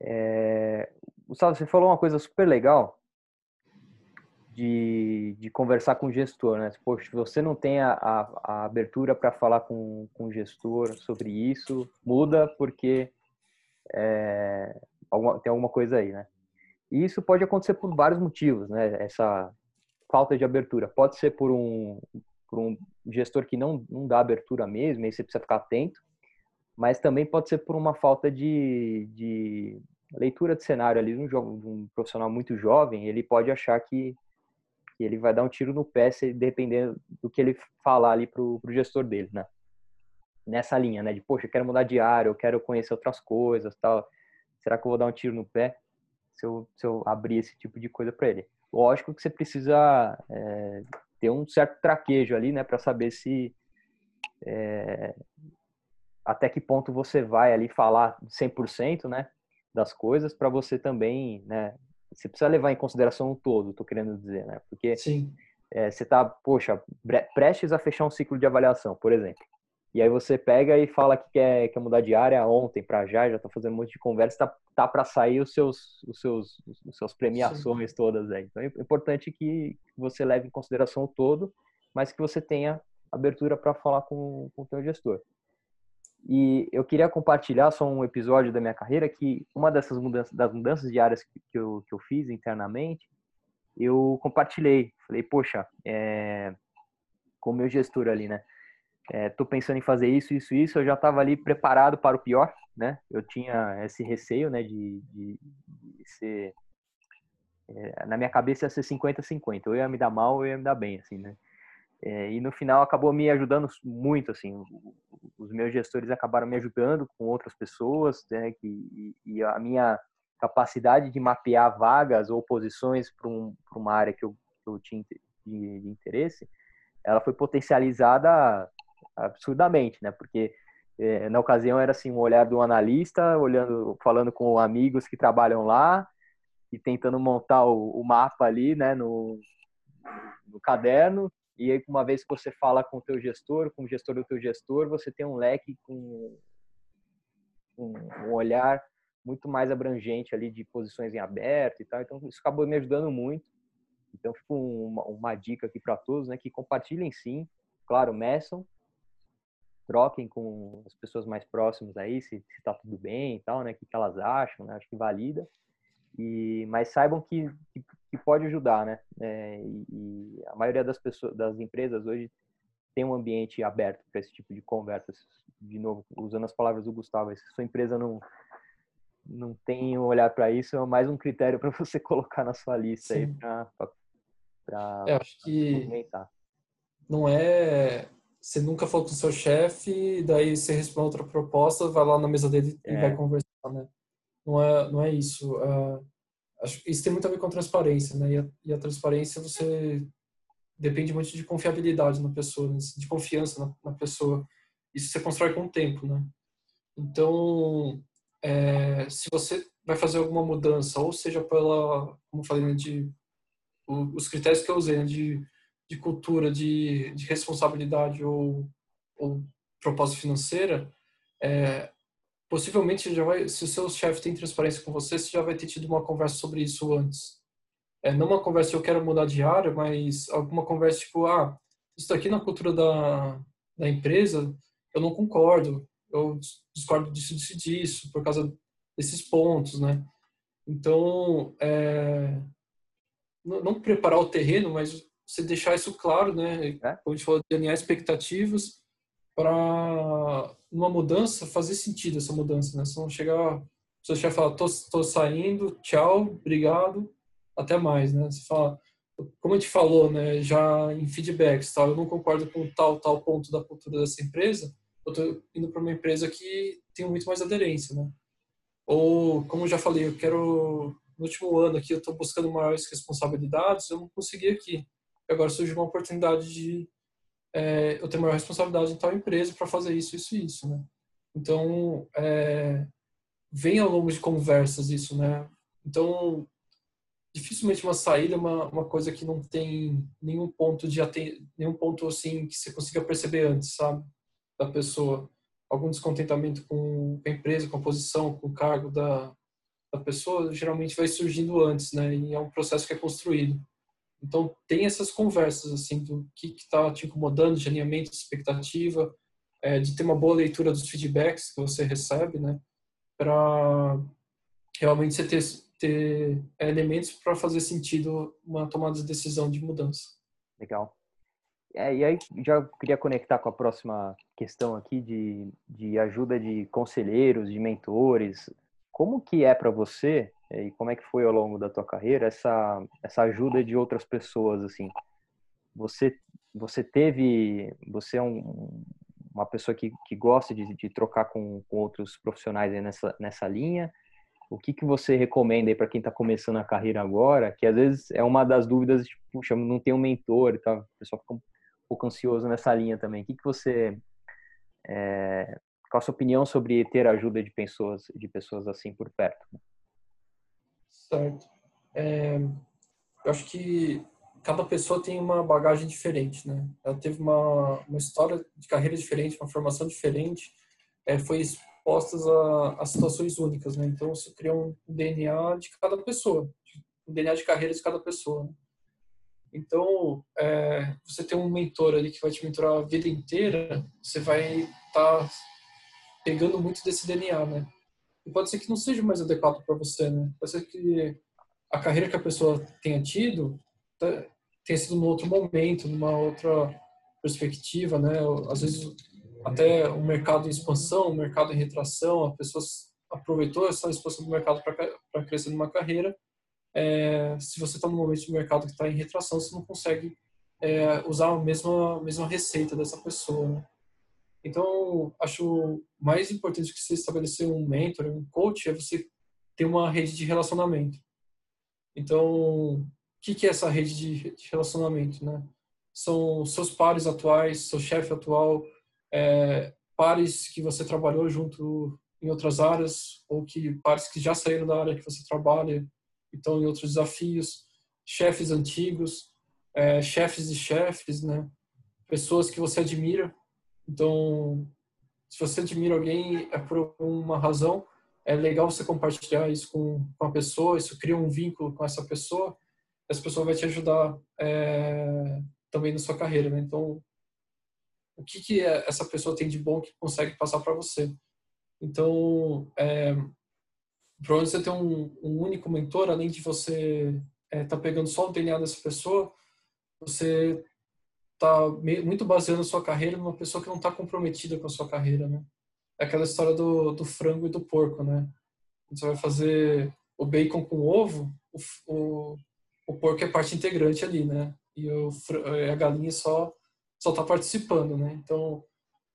É... Gustavo, você falou uma coisa super legal de, de conversar com o gestor, né? Poxa, se você não tem a, a, a abertura para falar com, com o gestor sobre isso, muda porque é, alguma, tem alguma coisa aí, né? E isso pode acontecer por vários motivos, né? Essa falta de abertura. Pode ser por um, por um gestor que não, não dá abertura mesmo, aí você precisa ficar atento, mas também pode ser por uma falta de, de leitura de cenário ali um, um profissional muito jovem, ele pode achar que que ele vai dar um tiro no pé se dependendo do que ele falar ali pro, pro gestor dele, né? Nessa linha, né? De, poxa, eu quero mudar de área, eu quero conhecer outras coisas, tal. Será que eu vou dar um tiro no pé se eu, se eu abrir esse tipo de coisa para ele? Lógico que você precisa é, ter um certo traquejo ali, né? Para saber se é, até que ponto você vai ali falar 100%, né? Das coisas para você também, né? Você precisa levar em consideração o todo, estou querendo dizer, né? Porque é, você está, poxa, prestes a fechar um ciclo de avaliação, por exemplo. E aí você pega e fala que quer, quer mudar de área ontem para já, já está fazendo um monte de conversa, tá, tá para sair os seus, os seus, os seus premiações Sim. todas aí. Então é importante que você leve em consideração o todo, mas que você tenha abertura para falar com, com o teu gestor. E eu queria compartilhar só um episódio da minha carreira que uma dessas mudanças, das mudanças de áreas que eu, que eu fiz internamente, eu compartilhei. Falei, poxa, é, com o meu gestor ali, né? É, pensando em fazer isso, isso, isso. Eu já estava ali preparado para o pior, né? Eu tinha esse receio, né, de, de, de ser. É, na minha cabeça ia ser 50-50. Eu ia me dar mal, eu ia me dar bem, assim, né? É, e no final acabou me ajudando muito, assim, os meus gestores acabaram me ajudando com outras pessoas, né, que, e, a minha capacidade de mapear vagas ou posições para um, uma área que eu, que eu tinha de, de, interesse, ela foi potencializada absurdamente, né, porque é, na ocasião era assim um olhar do analista, olhando, falando com amigos que trabalham lá e tentando montar o, o mapa ali, né, no, no caderno e aí, uma vez que você fala com o teu gestor, com o gestor do teu gestor, você tem um leque com um olhar muito mais abrangente ali de posições em aberto e tal. Então, isso acabou me ajudando muito. Então, fica uma, uma dica aqui para todos, né? Que compartilhem sim. Claro, meçam, troquem com as pessoas mais próximas aí, se, está tudo bem e tal, né? O que, que elas acham, né? Acho que valida. E, mas saibam que, que, que pode ajudar, né? É, e, e, a maioria das pessoas, das empresas hoje tem um ambiente aberto para esse tipo de conversas. De novo, usando as palavras do Gustavo, se sua empresa não não tem um olhar para isso, é mais um critério para você colocar na sua lista Sim. aí para é, acho que não é você nunca falou com o seu chefe, daí você responde outra proposta, vai lá na mesa dele é. e vai conversar, né? Não é, não é isso. Uh, acho isso tem muito a ver com transparência, né? E a, e a, transparência você depende muito de confiabilidade na pessoa, né? de confiança na, na, pessoa. Isso você constrói com o tempo, né? Então, é, se você vai fazer alguma mudança, ou seja pela, como falei, né, de o, os critérios que eu usei, né, de, de cultura, de, de responsabilidade ou, ou propósito financeira, é, possivelmente já vai, se o seu chefe tem transparência com você, você já vai ter tido uma conversa sobre isso antes. É, não uma conversa eu quero mudar de área, mas alguma conversa tipo, ah, isso aqui na cultura da, da empresa eu não concordo, eu discordo disso, disso, disso, por causa desses pontos, né? Então, é, não, não, preparar o terreno, mas você deixar isso claro, né? É? Como a gente falou, de alinhar expectativas para uma mudança fazer sentido essa mudança, né? Se não chegar, você já fala, tô, tô saindo, tchau, obrigado, até mais, né? Você fala, como a gente falou, né, já em feedbacks, tal, eu não concordo com tal tal ponto da cultura dessa empresa, eu estou indo para uma empresa que tem muito mais aderência, né? Ou, como eu já falei, eu quero no último ano aqui eu estou buscando maiores responsabilidades, eu não consegui aqui. Agora surgiu uma oportunidade de é, eu ter maior responsabilidade em tal empresa para fazer isso, isso e isso, né? Então, é, vem ao longo de conversas isso, né? Então, dificilmente uma saída é uma, uma coisa que não tem nenhum ponto de nenhum ponto assim que você consiga perceber antes, sabe, da pessoa. Algum descontentamento com a empresa, com a posição, com o cargo da, da pessoa, geralmente vai surgindo antes, né? E é um processo que é construído. Então, tem essas conversas, assim, do que está te incomodando, de alinhamento de expectativa, é, de ter uma boa leitura dos feedbacks que você recebe, né? Para realmente você ter ter elementos para fazer sentido uma tomada de decisão de mudança. Legal. É, e aí já queria conectar com a próxima questão aqui de, de ajuda de conselheiros, de mentores. Como que é para você é, e como é que foi ao longo da tua carreira essa essa ajuda de outras pessoas assim? Você você teve você é um, uma pessoa que, que gosta de, de trocar com, com outros profissionais nessa nessa linha? o que, que você recomenda aí para quem está começando a carreira agora? Que às vezes é uma das dúvidas, tipo, puxa, não tem um mentor tal. O pessoal fica um pouco ansioso nessa linha também. O que, que você. É, qual a sua opinião sobre ter ajuda de pessoas, de pessoas assim por perto? Certo. É, eu acho que cada pessoa tem uma bagagem diferente, né? Ela teve uma, uma história de carreira diferente, uma formação diferente, é, foi expostas a, a situações únicas, né? Então você cria um DNA de cada pessoa, um DNA de carreira de cada pessoa. Né? Então, é, você tem um mentor ali que vai te mentorar a vida inteira, você vai estar tá pegando muito desse DNA, né? E pode ser que não seja mais adequado para você, né? Pode ser que a carreira que a pessoa tenha tido tá, tenha sido num outro momento, numa outra perspectiva, né? Às vezes até o mercado em expansão, o mercado em retração, a pessoa aproveitou essa expansão do mercado para crescer numa carreira. É, se você está no momento de mercado que está em retração, você não consegue é, usar a mesma, mesma receita dessa pessoa. Né? Então, acho mais importante que você estabelecer um mentor, um coach, é você ter uma rede de relacionamento. Então, o que, é essa rede de, de relacionamento? Né? São seus pares atuais, seu chefe atual, é, pares que você trabalhou junto em outras áreas ou que pares que já saíram da área que você trabalha então em outros desafios chefes antigos é, chefes e chefes né pessoas que você admira então se você admira alguém é por uma razão é legal você compartilhar isso com, com a pessoa isso cria um vínculo com essa pessoa essa pessoa vai te ajudar é, também na sua carreira né então o que, que é, essa pessoa tem de bom que consegue passar para você. Então, é, para você ter um, um, único mentor, além de você estar é, tá pegando só o DNA dessa pessoa, você está muito baseando a sua carreira numa pessoa que não está comprometida com a sua carreira, né? É aquela história do, do frango e do porco, né? Você vai fazer o bacon com ovo, o, o, o porco é parte integrante ali, né? E o, a galinha só só está participando, né? Então,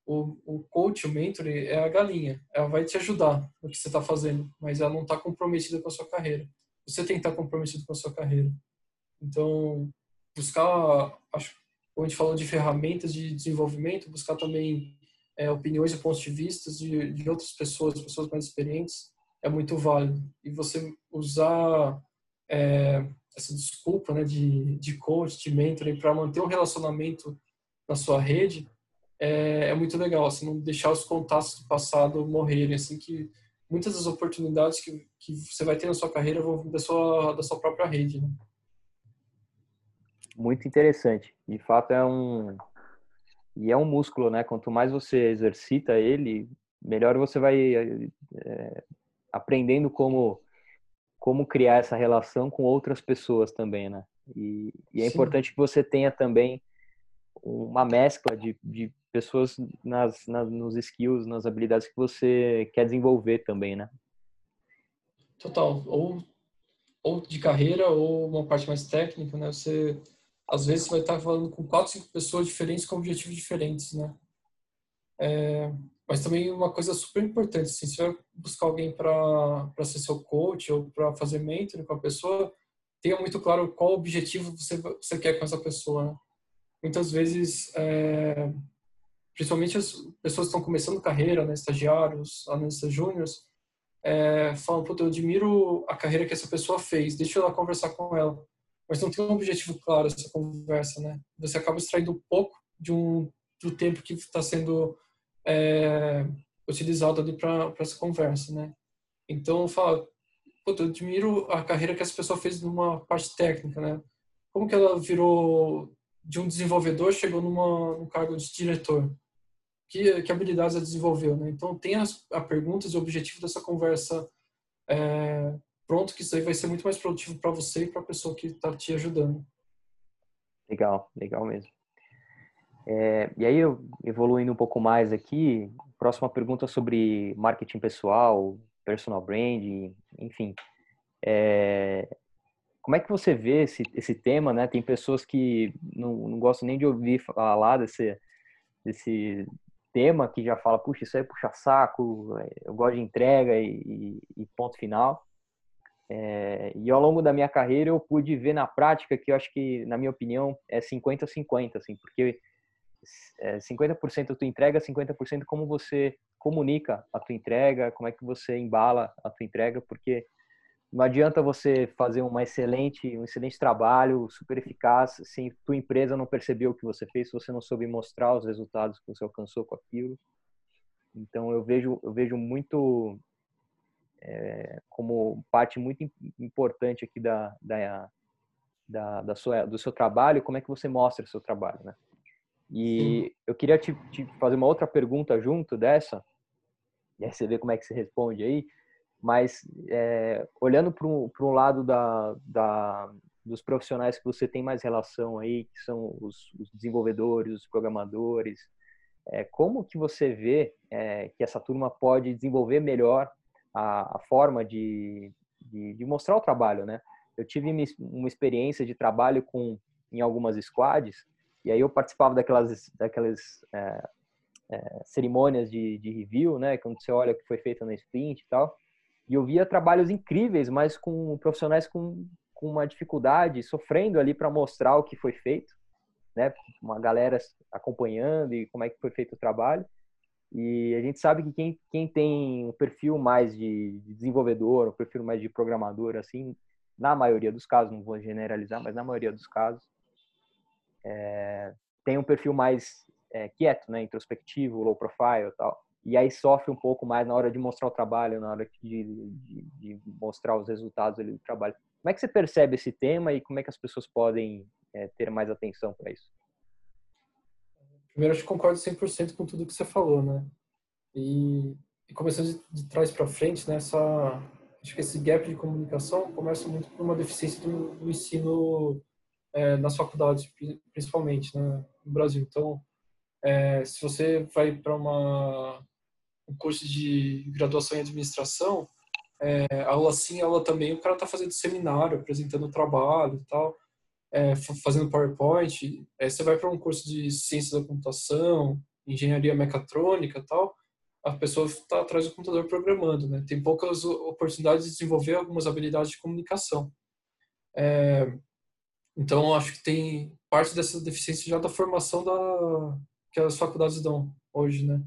o, o coach, o mentor, é a galinha. Ela vai te ajudar no que você está fazendo, mas ela não está comprometida com a sua carreira. Você tem que estar tá comprometido com a sua carreira. Então, buscar, acho, como a gente falou de ferramentas de desenvolvimento, buscar também é, opiniões e pontos de vista de, de outras pessoas, pessoas mais experientes, é muito válido. E você usar é, essa desculpa né, de, de coach, de mentor, para manter um relacionamento na sua rede, é, é, muito legal, assim, não deixar os contatos do passado morrerem, assim, que muitas das oportunidades que, que você vai ter na sua carreira vão da sua, da sua própria rede, né? Muito interessante. De fato, é um... E é um músculo, né? Quanto mais você exercita ele, melhor você vai é, aprendendo como como criar essa relação com outras pessoas também, né? E, e é Sim. importante que você tenha também uma mescla de, de pessoas nas, nas, nos skills, nas habilidades que você quer desenvolver também, né? Total. Ou, ou de carreira ou uma parte mais técnica, né? Você, às vezes, você vai estar falando com quatro, cinco pessoas diferentes com objetivos diferentes, né? É, mas também uma coisa super importante, assim, se você vai buscar alguém para ser seu coach ou para fazer mentoring com a pessoa, tenha muito claro qual objetivo você, você quer com essa pessoa. Né? Muitas vezes, é, principalmente as pessoas que estão começando carreira, né, estagiários, analistas júniores, é, falam, puta, eu admiro a carreira que essa pessoa fez, deixa eu lá conversar com ela. Mas não tem um objetivo claro essa conversa, né? Você acaba extraindo pouco de um, do tempo que está sendo é, utilizado ali para essa conversa, né? Então, fala, eu admiro a carreira que essa pessoa fez numa parte técnica, né? Como que ela virou de um desenvolvedor chegou numa num cargo de diretor? Que, que habilidades ela desenvolveu, né? Então tem as, as perguntas e o objetivo dessa conversa é, pronto, que isso aí vai ser muito mais produtivo para você e para a pessoa que está te ajudando. Legal, legal mesmo. É, e aí, eu, evoluindo um pouco mais aqui, próxima pergunta sobre marketing pessoal, personal branding, enfim. É, como é que você vê esse, esse tema, né? Tem pessoas que não, não gostam nem de ouvir falar desse, desse tema, que já fala, puxa, isso aí é puxa saco, eu gosto de entrega e, e ponto final. É, e ao longo da minha carreira eu pude ver na prática que eu acho que, na minha opinião, é 50-50, assim, porque 50% é, tu entrega, 50% como você comunica a tua entrega, como é que você embala a tua entrega, porque não adianta você fazer uma excelente, um excelente trabalho, super eficaz, se tua empresa não percebeu o que você fez, se você não soube mostrar os resultados que você alcançou com aquilo. Então eu vejo, eu vejo muito é, como parte muito importante aqui da, da, da, da sua, do seu trabalho, como é que você mostra o seu trabalho, né? E eu queria te, te, fazer uma outra pergunta junto dessa, e aí você vê como é que se responde aí, mas é, olhando para um lado da, da, dos profissionais que você tem mais relação aí, que são os, os desenvolvedores, os programadores, é, como que você vê é, que essa turma pode desenvolver melhor a, a forma de, de, de, mostrar o trabalho, né? Eu tive uma experiência de trabalho com em algumas squads e aí eu participava daquelas, daquelas é, é, cerimônias de, de review, né? Quando você olha o que foi feito na sprint e tal. E eu via trabalhos incríveis, mas com profissionais com, com uma dificuldade, sofrendo ali para mostrar o que foi feito, né? Uma galera acompanhando e como é que foi feito o trabalho. E a gente sabe que quem, quem tem um perfil mais de, de desenvolvedor, um perfil mais de programador, assim, na maioria dos casos, não vou generalizar, mas na maioria dos casos, é, tem um perfil mais é, quieto, né, introspectivo, low profile, tal. E aí sofre um pouco mais na hora de mostrar o trabalho, na hora de, de, de mostrar os resultados ali do trabalho. Como é que você percebe esse tema e como é que as pessoas podem é, ter mais atenção para isso? Primeiro, acho que concordo 100% com tudo que você falou, né? E, e começando de, trás para frente, né, essa, acho que esse gap de comunicação começa muito por uma deficiência do, do ensino é, nas faculdades, principalmente né, no Brasil. Então, é, se você vai para uma um curso de graduação em administração, é, aula sim, aula também, o cara está fazendo seminário, apresentando trabalho e tal, é, fazendo PowerPoint. É, você vai para um curso de ciência da computação, engenharia mecatrônica tal, a pessoa está atrás do computador programando, né? Tem poucas oportunidades de desenvolver algumas habilidades de comunicação. É, então, acho que tem parte dessa deficiência já da formação da, que as faculdades dão hoje, né?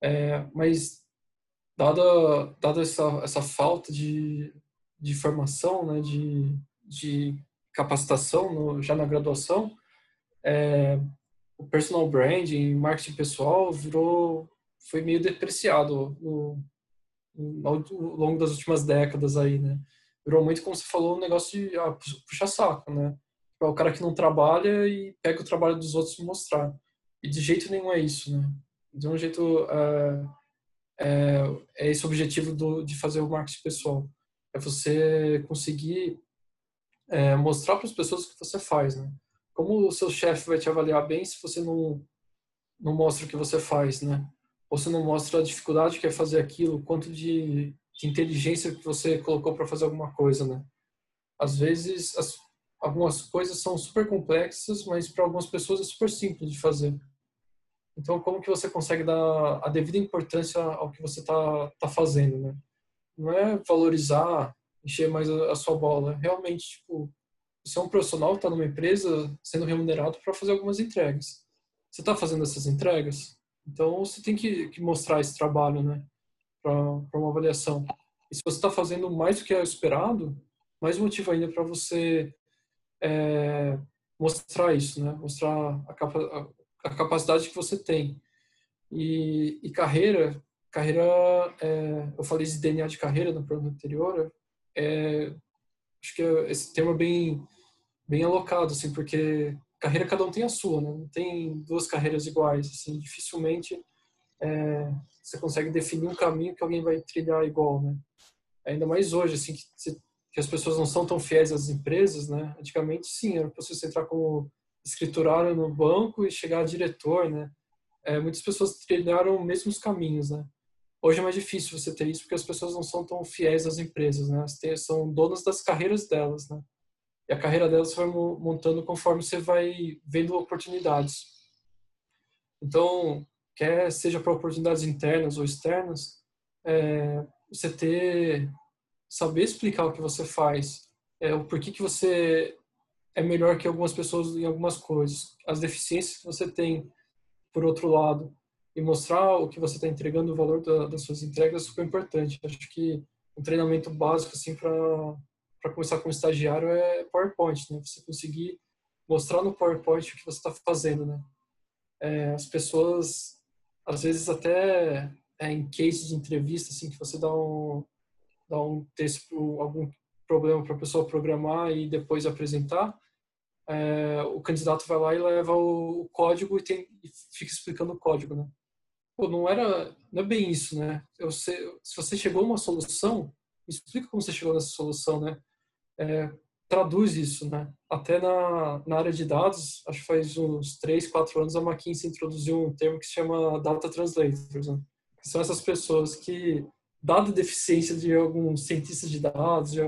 É, mas, dada, dada essa, essa falta de, de formação, né, de, de capacitação no, já na graduação, é, o personal branding, marketing pessoal virou, foi meio depreciado no, no, ao longo das últimas décadas aí, né? virou muito, como você falou, um negócio de ah, puxa saco, né? É o cara que não trabalha e pega o trabalho dos outros e mostrar. E de jeito nenhum é isso, né? De um jeito, é, é, é esse o objetivo do, de fazer o marketing pessoal. É você conseguir é, mostrar para as pessoas o que você faz, né? Como o seu chefe vai te avaliar bem se você não, não mostra o que você faz, né? Ou você não mostra a dificuldade que é fazer aquilo, quanto de, de inteligência que você colocou para fazer alguma coisa, né? Às vezes, as, algumas coisas são super complexas, mas para algumas pessoas é super simples de fazer. Então, como que você consegue dar a devida importância ao que você está tá fazendo, né? Não é valorizar, encher mais a, a sua bola. Realmente, tipo, você é um profissional que está numa empresa sendo remunerado para fazer algumas entregas. Você está fazendo essas entregas? Então, você tem que, que mostrar esse trabalho, né? Para uma avaliação. E se você está fazendo mais do que é esperado, mais motivo ainda para você é, mostrar isso, né? Mostrar a, capa a, capacidade que você tem. E, e carreira, carreira, é, eu falei de DNA de carreira no programa anterior, é, acho que é esse tema bem, bem alocado, assim, porque carreira cada um tem a sua, né? Não tem duas carreiras iguais, assim, dificilmente é, você consegue definir um caminho que alguém vai trilhar igual, né? Ainda mais hoje, assim, que que as pessoas não são tão fiéis às empresas, né? Antigamente, sim, era possível você entrar como escriturário no banco e chegar a diretor, né? É, muitas pessoas trilharam os mesmos caminhos, né? Hoje é mais difícil você ter isso porque as pessoas não são tão fiéis às empresas, né? Elas são donas das carreiras delas, né? E a carreira delas vai montando conforme você vai vendo oportunidades. Então, quer seja para oportunidades internas ou externas, é, você ter saber explicar o que você faz, é, o porquê que você é melhor que algumas pessoas em algumas coisas, as deficiências que você tem, por outro lado, e mostrar o que você está entregando, o valor da, das suas entregas é super importante. Acho que um treinamento básico assim para começar com estagiário é PowerPoint, né? Você conseguir mostrar no PowerPoint o que você está fazendo, né? É, as pessoas às vezes até é, em cases de entrevista assim que você dá um dar um texto algum problema para a pessoa programar e depois apresentar, é, o candidato vai lá e leva o código e, tem, e fica explicando o código, né? Pô, não era, não é bem isso, né? Eu sei, se você chegou a uma solução, explica como você chegou nessa solução, né? É, traduz isso, né? Até na, na área de dados, acho que faz uns 3, 4 anos a McKinsey introduziu um termo que se chama Data Translators, né? Que são essas pessoas que dada a deficiência de alguns cientistas de dados, de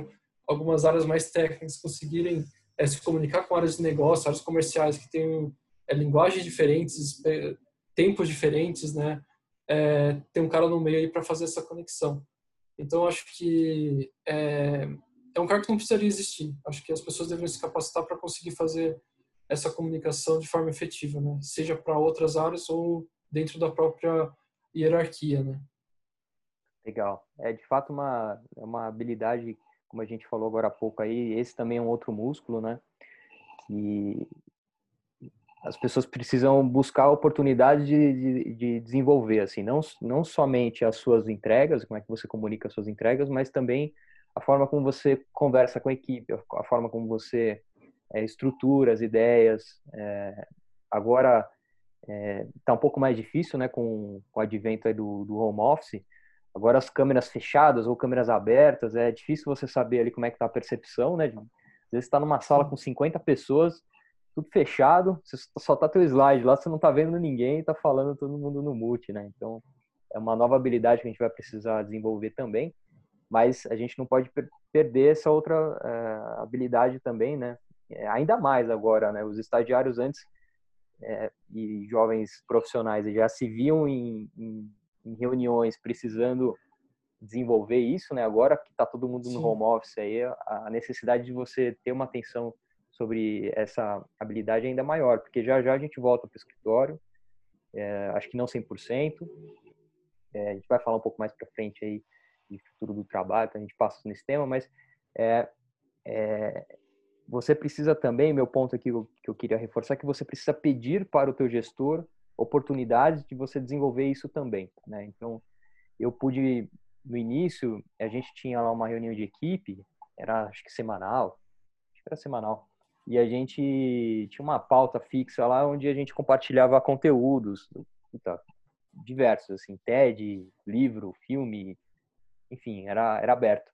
algumas áreas mais técnicas conseguirem é, se comunicar com áreas de negócio, áreas comerciais que têm é, linguagens diferentes, é, tempos diferentes, né? É, tem um cara no meio aí para fazer essa conexão. Então, acho que é, é um cara que não precisaria existir. Acho que as pessoas deveriam se capacitar para conseguir fazer essa comunicação de forma efetiva, né? Seja para outras áreas ou dentro da própria hierarquia, né? Legal. É de fato uma, é uma habilidade, como a gente falou agora há pouco aí, esse também é um outro músculo, né? Que as pessoas precisam buscar a oportunidade de, de, de, desenvolver, assim, não, não somente as suas entregas, como é que você comunica as suas entregas, mas também a forma como você conversa com a equipe, a forma como você é, estrutura as ideias. É, agora está é, um pouco mais difícil, né, com, com o advento do, do home office, Agora as câmeras fechadas ou câmeras abertas, é difícil você saber ali como é que tá a percepção, né? Às vezes está numa sala com 50 pessoas, tudo fechado, você só tá teu slide lá, você não tá vendo ninguém, tá falando todo mundo no mute, né? Então, é uma nova habilidade que a gente vai precisar desenvolver também, mas a gente não pode per perder essa outra é, habilidade também, né? É, ainda mais agora, né? Os estagiários antes é, e jovens profissionais já se viam em, em em reuniões precisando desenvolver isso, né? Agora que está todo mundo no home office aí, a necessidade de você ter uma atenção sobre essa habilidade ainda maior, porque já já a gente volta para o escritório, é, acho que não 100%, é, a gente vai falar um pouco mais para frente aí de futuro do trabalho, então a gente passa nesse tema, mas é, é, você precisa também, meu ponto aqui que eu queria reforçar, que você precisa pedir para o teu gestor oportunidades de você desenvolver isso também, né? Então, eu pude no início, a gente tinha lá uma reunião de equipe, era acho que semanal, acho que era semanal. E a gente tinha uma pauta fixa lá onde a gente compartilhava conteúdos. Puta, diversos, assim, TED, livro, filme, enfim, era, era aberto.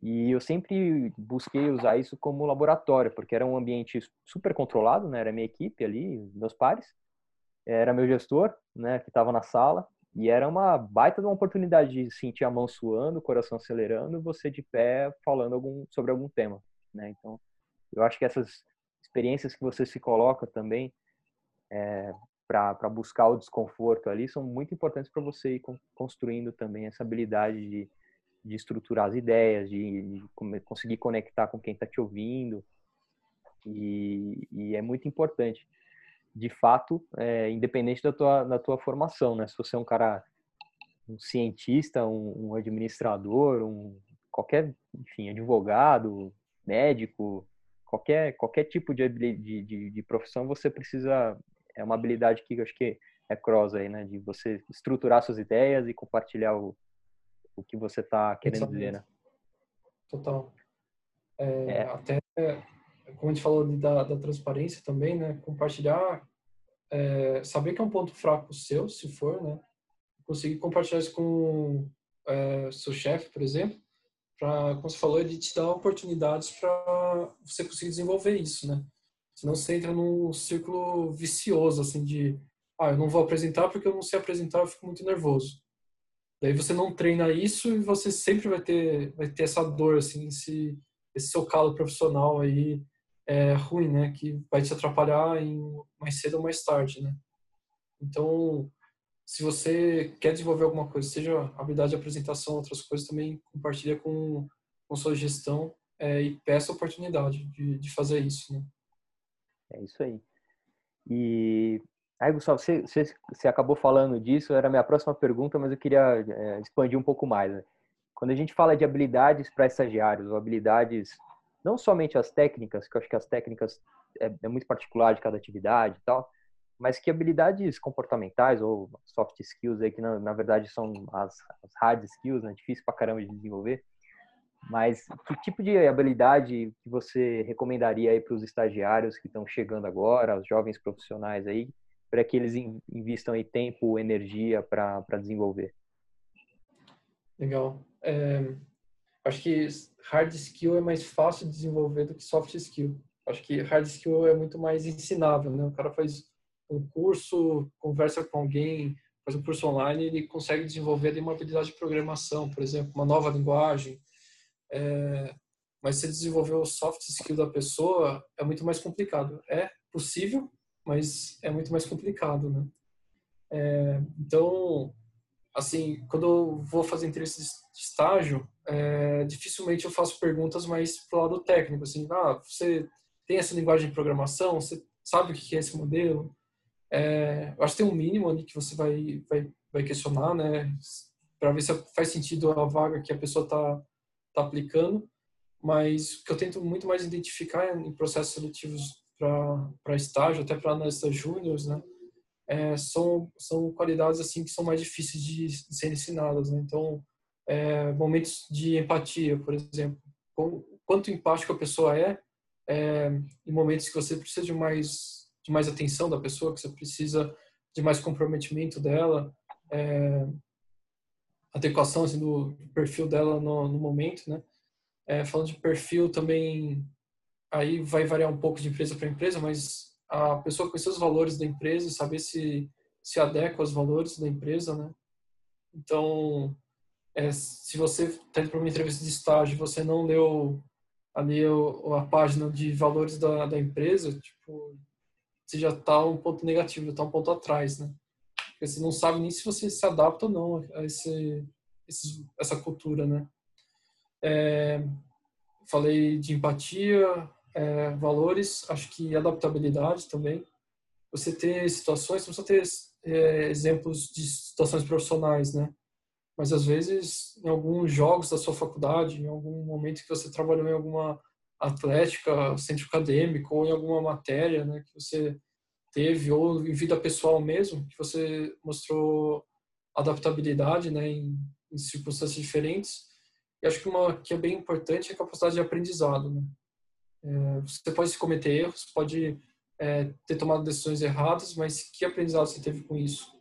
E eu sempre busquei usar isso como laboratório, porque era um ambiente super controlado, né? Era minha equipe ali, meus pares, era meu gestor, né, que estava na sala, e era uma baita de uma oportunidade de sentir a mão suando, o coração acelerando, você de pé falando algum, sobre algum tema, né? Então, eu acho que essas experiências que você se coloca também é, para buscar o desconforto ali são muito importantes para você ir construindo também essa habilidade de, de estruturar as ideias, de, de conseguir conectar com quem está te ouvindo. E, e, é muito importante, de fato, é, independente da tua, da tua formação, né? Se você é um cara, um cientista, um, um administrador, um qualquer, enfim, advogado, médico, qualquer qualquer tipo de, de, de, de profissão, você precisa é uma habilidade que eu acho que é cross aí, né? De você estruturar suas ideias e compartilhar o, o que você está querendo dizer, né? Total. É, é. Até, como a gente falou da, da transparência também, né? Compartilhar, é, saber que é um ponto fraco seu, se for, né? Conseguir compartilhar isso com é, seu chefe, por exemplo, para, como você falou, ele te dá oportunidades para você conseguir desenvolver isso, né? Senão você entra num círculo vicioso, assim, de ah, eu não vou apresentar porque eu não sei apresentar, eu fico muito nervoso. Daí você não treina isso e você sempre vai ter, vai ter essa dor, assim, esse, esse seu calo profissional aí é ruim, né? Que vai te atrapalhar em mais cedo ou mais tarde, né? Então, se você quer desenvolver alguma coisa, seja habilidade de apresentação, outras coisas, também compartilha com, com sua gestão é, e peça a oportunidade de, de fazer isso, né? É isso aí. E aí, Gustavo, você, você, você, acabou falando disso, era a minha próxima pergunta, mas eu queria é, expandir um pouco mais. Né? Quando a gente fala de habilidades para estagiários, ou habilidades, não somente as técnicas, que eu acho que as técnicas é, é muito particular de cada atividade e tal, mas que habilidades comportamentais ou soft skills aí que na, na verdade são as, as, hard skills, né? Difícil pra caramba de desenvolver. Mas que tipo de habilidade que você recomendaria aí para os estagiários que estão chegando agora, os jovens profissionais aí, para que eles invistam aí tempo, energia para desenvolver? Legal. É, acho que hard skill é mais fácil de desenvolver do que soft skill. Acho que hard skill é muito mais ensinável, né? O cara faz um curso, conversa com alguém, faz um curso online, ele consegue desenvolver uma habilidade de programação, por exemplo, uma nova linguagem, é, mas se desenvolver o soft skill da pessoa é muito mais complicado. É possível, mas é muito mais complicado, né? É, então, assim, quando eu vou fazer entrevista de estágio, é, dificilmente eu faço perguntas mais pro lado técnico, assim, ah, você tem essa linguagem de programação, você sabe o que é esse modelo? É, eu acho que tem um mínimo ali que você vai, vai, vai questionar, né, para ver se faz sentido a vaga que a pessoa está está aplicando, mas o que eu tento muito mais identificar em processos seletivos para estágio, até para analistas júniores, né, é, são, são qualidades assim que são mais difíceis de, de ser ensinadas. Né? Então, é, momentos de empatia, por exemplo, quanto empático a pessoa é, é, em momentos que você precisa de mais de mais atenção da pessoa, que você precisa de mais comprometimento dela, é, adequação assim, do perfil dela no, no momento, né? É, falando de perfil também, aí vai variar um pouco de empresa para empresa, mas a pessoa conhecer os valores da empresa, saber se se adequa aos valores da empresa, né? Então, é, se você está indo para uma entrevista de estágio, você não leu ali a página de valores da, da empresa, tipo, você já está um ponto negativo, está um ponto atrás, né? Porque você não sabe nem se você se adapta ou não a esse essa cultura, né? É, falei de empatia, é, valores, acho que adaptabilidade também. Você ter situações, você precisa ter é, exemplos de situações profissionais, né? Mas às vezes, em alguns jogos da sua faculdade, em algum momento que você trabalhou em alguma atlética, centro acadêmico, ou em alguma matéria, né, que você teve, ou em vida pessoal mesmo, que você mostrou adaptabilidade né, em, em circunstâncias diferentes. E acho que uma que é bem importante é a capacidade de aprendizado. Né? É, você pode cometer erros, pode é, ter tomado decisões erradas, mas que aprendizado você teve com isso?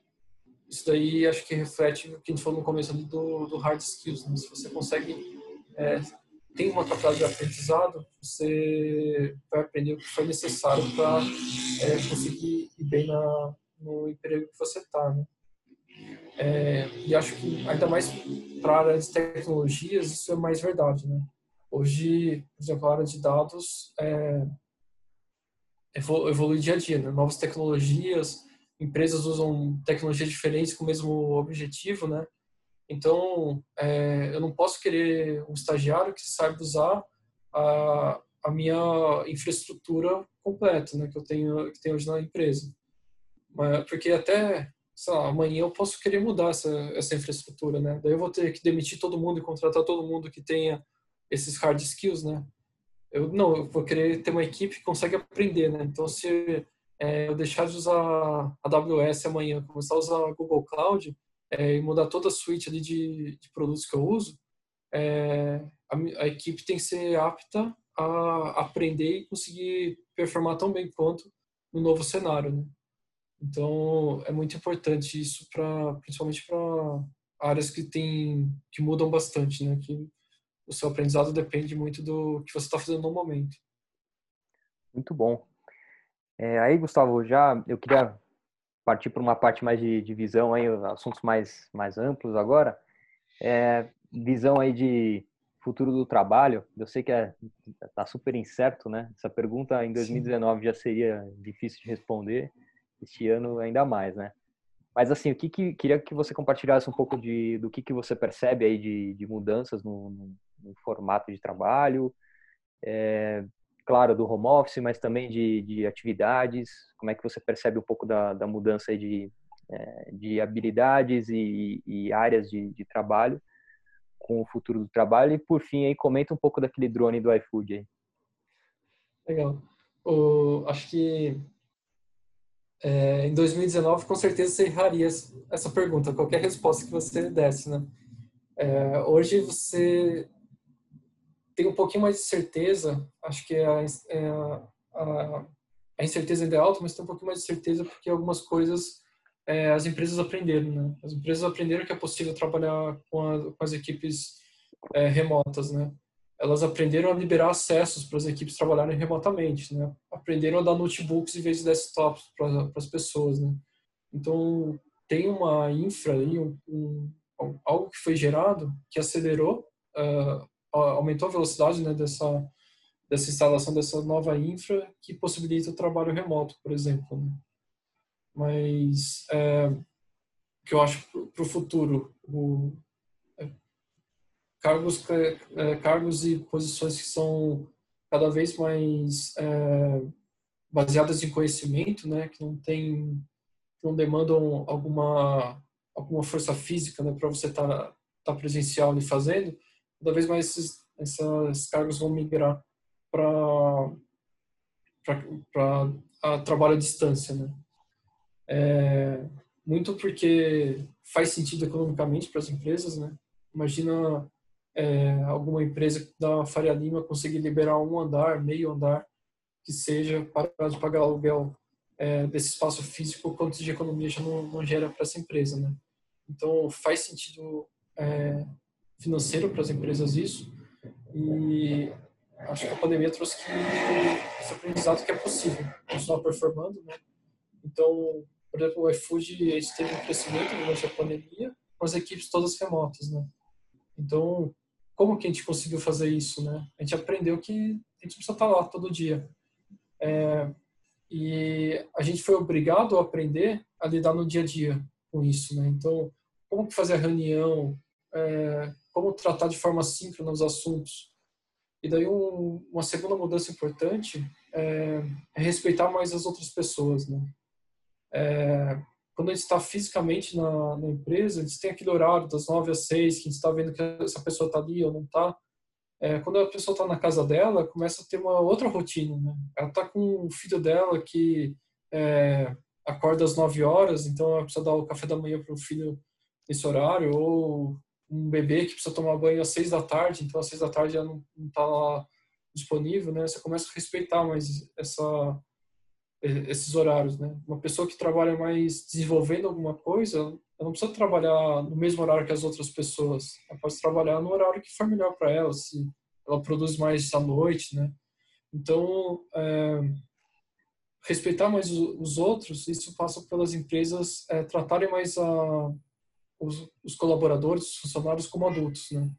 isso daí acho que reflete o que a gente falou no começo ali do, do hard skills. Né? Se você consegue, é, tem uma capacidade de aprendizado, você vai aprender o que foi necessário para é, conseguir ir bem na, no emprego que você está. Né? É, e acho que ainda mais para a área de tecnologias isso é mais verdade, né? Hoje, por exemplo, a área de dados é, evolui dia a dia, né? novas tecnologias, empresas usam tecnologias diferentes com o mesmo objetivo, né? Então, é, eu não posso querer um estagiário que saiba usar a, a minha infraestrutura completa, né? Que eu tenho que tenho hoje na empresa, Mas, porque até sei lá, amanhã eu posso querer mudar essa, essa infraestrutura, né? Daí eu vou ter que demitir todo mundo e contratar todo mundo que tenha esses hard skills, né? Eu não, eu vou querer ter uma equipe que consegue aprender, né? Então, se é, eu deixar de usar a AWS amanhã, começar a usar a Google Cloud é, e mudar toda a suite ali de, de produtos que eu uso, é, a, a, equipe tem que ser apta a aprender e conseguir performar tão bem quanto no novo cenário, né? Então, é muito importante isso para principalmente para áreas que tem que mudam bastante, né? Que o seu aprendizado depende muito do que você está fazendo no momento. Muito bom. É, aí, Gustavo, já eu queria partir para uma parte mais de, de, visão aí, assuntos mais mais amplos agora. É, visão aí de futuro do trabalho. Eu sei que é tá super incerto, né? Essa pergunta em 2019 Sim. já seria difícil de responder este ano ainda mais, né? Mas assim, o que, que queria que você compartilhasse um pouco de, do que, que você percebe aí de, de mudanças no, no, no, formato de trabalho, é, claro, do home office, mas também de, de atividades, como é que você percebe um pouco da, da mudança de, é, de habilidades e, e áreas de, de, trabalho com o futuro do trabalho e por fim aí comenta um pouco daquele drone do iFood aí. Legal. O, acho que é, em 2019, com certeza você erraria essa pergunta, qualquer resposta que você desse, né? É, hoje você tem um pouquinho mais de certeza, acho que a, é, a, a incerteza ainda é alta, mas tem um pouquinho mais de certeza porque algumas coisas é, as empresas aprenderam, né? As empresas aprenderam que é possível trabalhar com, a, com as equipes é, remotas, né? elas aprenderam a liberar acessos para as equipes trabalharem remotamente, né? Aprenderam a dar notebooks em vez de desktops para as pessoas, né? Então, tem uma infra aí, um, um, algo que foi gerado que acelerou, uh, aumentou a velocidade né, dessa, dessa instalação dessa nova infra que possibilita o trabalho remoto, por exemplo. Né? Mas, é, o que eu acho para o futuro, o, cargos, é, cargos e posições que são cada vez mais é, baseadas em conhecimento, né, que não tem, não demandam alguma alguma força física, né, para você estar tá, tá presencial e fazendo, cada vez mais esses, esses cargos vão migrar para para trabalho à distância, né? É, muito porque faz sentido economicamente para as empresas, né? Imagina é, alguma empresa da Faria Lima conseguir liberar um andar, meio andar, que seja para de pagar aluguel é, desse espaço físico, quanto de economia já não, não gera para essa empresa, né? Então faz sentido é, financeiro para as empresas isso e acho que a pandemia trouxe que esse aprendizado que é possível continuar performando, né? Então, por exemplo, o iFood teve um crescimento durante a pandemia com as equipes todas remotas, né? Então, como que a gente conseguiu fazer isso, né? A gente aprendeu que a gente precisa estar lá todo dia. É, e a gente foi obrigado a aprender a lidar no dia a dia com isso, né? Então, como que fazer a reunião, é, como tratar de forma síncrona os assuntos. E daí um, uma segunda mudança importante é, é, respeitar mais as outras pessoas, né? É, quando a gente está fisicamente na, na, empresa, a gente tem aquele horário das nove às seis, que a gente está vendo que essa pessoa está ali ou não está. É, quando a pessoa está na casa dela, começa a ter uma outra rotina. Né? Ela está com o filho dela que é, acorda às nove horas, então ela precisa dar o café da manhã para o filho nesse horário, ou um bebê que precisa tomar banho às seis da tarde, então às seis da tarde já não está lá disponível, né? Você começa a respeitar mais essa esses horários, né? Uma pessoa que trabalha mais desenvolvendo alguma coisa, ela não precisa trabalhar no mesmo horário que as outras pessoas. Ela pode trabalhar no horário que for melhor para ela, se ela produz mais à noite, né? Então, é, respeitar mais os outros, isso passa pelas empresas é, tratarem mais a, os, os, colaboradores, os funcionários como adultos, né?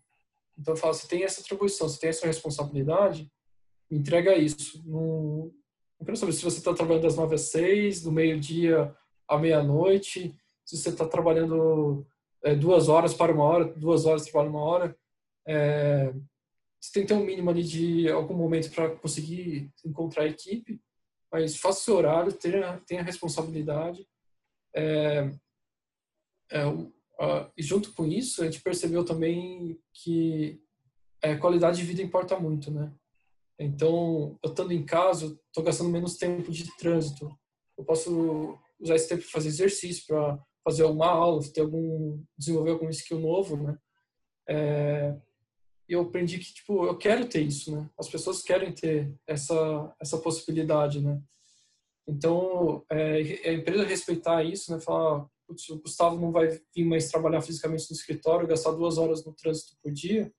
Então, fala, você tem essa atribuição, você tem essa responsabilidade, entrega isso. Não, não quero saber se você está trabalhando das nove às seis, do meio-dia à meia-noite, se você está trabalhando é, duas horas para uma hora, duas horas para uma hora. É, você tem que ter um mínimo ali de algum momento para conseguir encontrar a equipe, mas faça o seu horário, tenha, tenha responsabilidade. É, é, e junto com isso, a gente percebeu também que a qualidade de vida importa muito, né? Então, eu estando em casa, estou gastando menos tempo de trânsito. Eu posso usar esse tempo para fazer exercício, para fazer uma aula, ter algum, desenvolver algum skill novo, né? É, eu aprendi que, tipo, eu quero ter isso, né? As pessoas querem ter essa, essa possibilidade, né? Então, é, a empresa respeitar isso, né? Falar, o Gustavo não vai vir mais trabalhar fisicamente no escritório, gastar duas horas no trânsito por dia,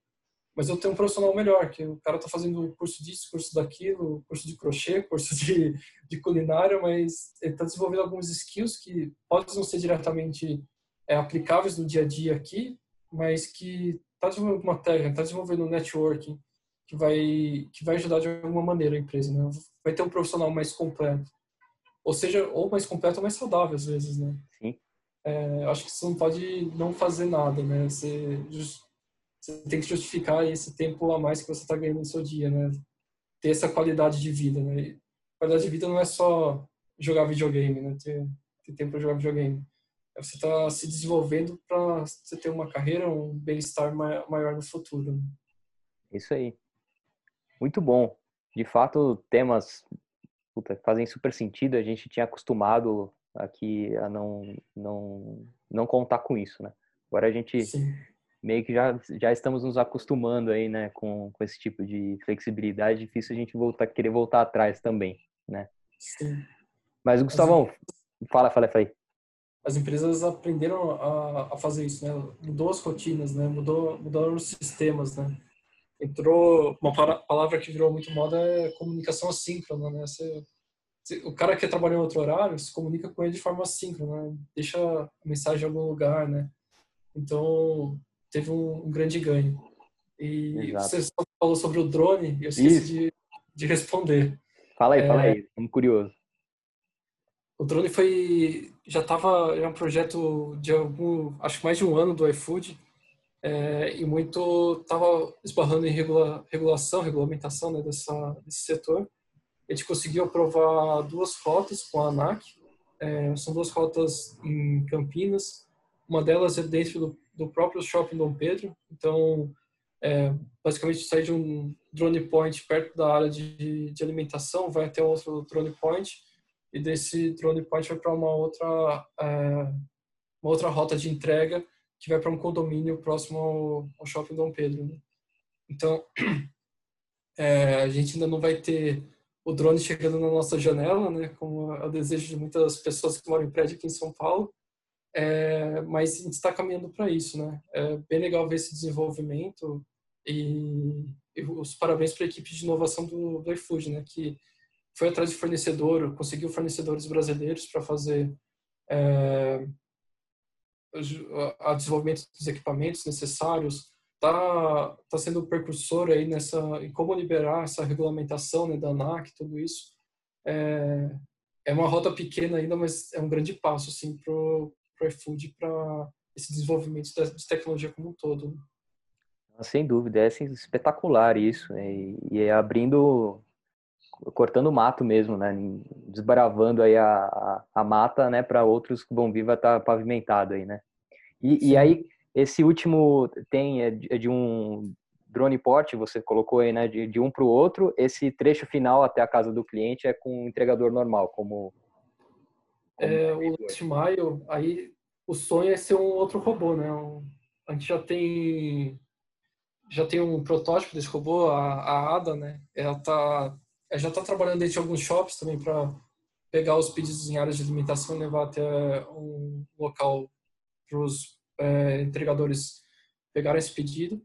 mas eu tenho um profissional melhor, que o cara está fazendo curso disso, curso daquilo, curso de crochê, curso de, de culinária, mas ele está desenvolvendo alguns skills que podem não ser diretamente é, aplicáveis no dia a dia aqui, mas que está desenvolvendo uma técnica, está desenvolvendo um networking que vai, que vai ajudar de alguma maneira a empresa, né? Vai ter um profissional mais completo. Ou seja, ou mais completo ou mais saudável, às vezes, né? Sim. É, acho que você não pode não fazer nada, né? Você você tem que justificar esse tempo a mais que você está ganhando no seu dia, né? Ter essa qualidade de vida, né? Qualidade de vida não é só jogar videogame, né? Ter, ter tempo para jogar videogame. É você está se desenvolvendo para você ter uma carreira, um bem-estar maior no futuro. Né? Isso aí. Muito bom. De fato, temas puta, fazem super sentido. A gente tinha acostumado aqui a não, não, não contar com isso, né? Agora a gente Sim meio que já, já estamos nos acostumando aí, né, com, com esse tipo de flexibilidade, difícil a gente voltar, querer voltar atrás também, né? Sim. Mas, Gustavão, fala, fala, fala aí. As empresas aprenderam a, a fazer isso, né? Mudou as rotinas, né? Mudou, mudaram os sistemas, né? Entrou uma palavra que virou muito moda é comunicação assíncrona, né? Você, o cara que trabalha em outro horário se comunica com ele de forma assíncrona, né? deixa a mensagem em algum lugar, né? Então, teve um, um grande ganho. E Exato. você falou sobre o drone, eu esqueci de, de, responder. Fala aí, é, fala aí, estamos curiosos. O drone foi já estava é um projeto de algum, acho que mais de um ano do iFood é, e muito estava esbarrando em regula, regulação, regulamentação né, dessa, desse setor. A gente conseguiu aprovar duas rotas com a ANAC, é, são duas rotas em Campinas, uma delas é dentro do do próprio Shopping Dom Pedro. Então, é, basicamente, sai de um drone point perto da área de, de alimentação, vai até outro drone point, e desse drone point vai para uma outra, é, uma outra rota de entrega que vai para um condomínio próximo ao, ao Shopping Dom Pedro. Né? Então, é, a gente ainda não vai ter o drone chegando na nossa janela, né, como é o desejo de muitas pessoas que moram em prédio aqui em São Paulo, é, mas a gente está caminhando para isso, né? É bem legal ver esse desenvolvimento e, e os parabéns para a equipe de inovação do, do iFood, né? Que foi atrás de fornecedor, conseguiu fornecedores brasileiros para fazer é, o desenvolvimento dos equipamentos necessários, está tá sendo precursor aí nessa em como liberar essa regulamentação né, da ANAC, tudo isso. É, é uma rota pequena ainda, mas é um grande passo assim pro para o iFood para esse desenvolvimento de tecnologia como um todo. Né? Sem dúvida, é assim, espetacular isso. Né? E, é abrindo, cortando mato mesmo, né? Desbravando aí a, a, a mata, né? Para outros que vão vai estar tá pavimentado aí, né? E, e, aí, esse último tem, é de, é um drone port, você colocou aí, né? De, de um para o outro. Esse trecho final até a casa do cliente é com um entregador normal, como é, o Last Mile, aí o sonho é ser um outro robô, né? Um, a gente já tem já tem um protótipo desse robô, a, a Ada, né? Ela tá ela já está trabalhando dentro de alguns shops também para pegar os pedidos em áreas de alimentação e levar até um local para os é, entregadores pegarem esse pedido.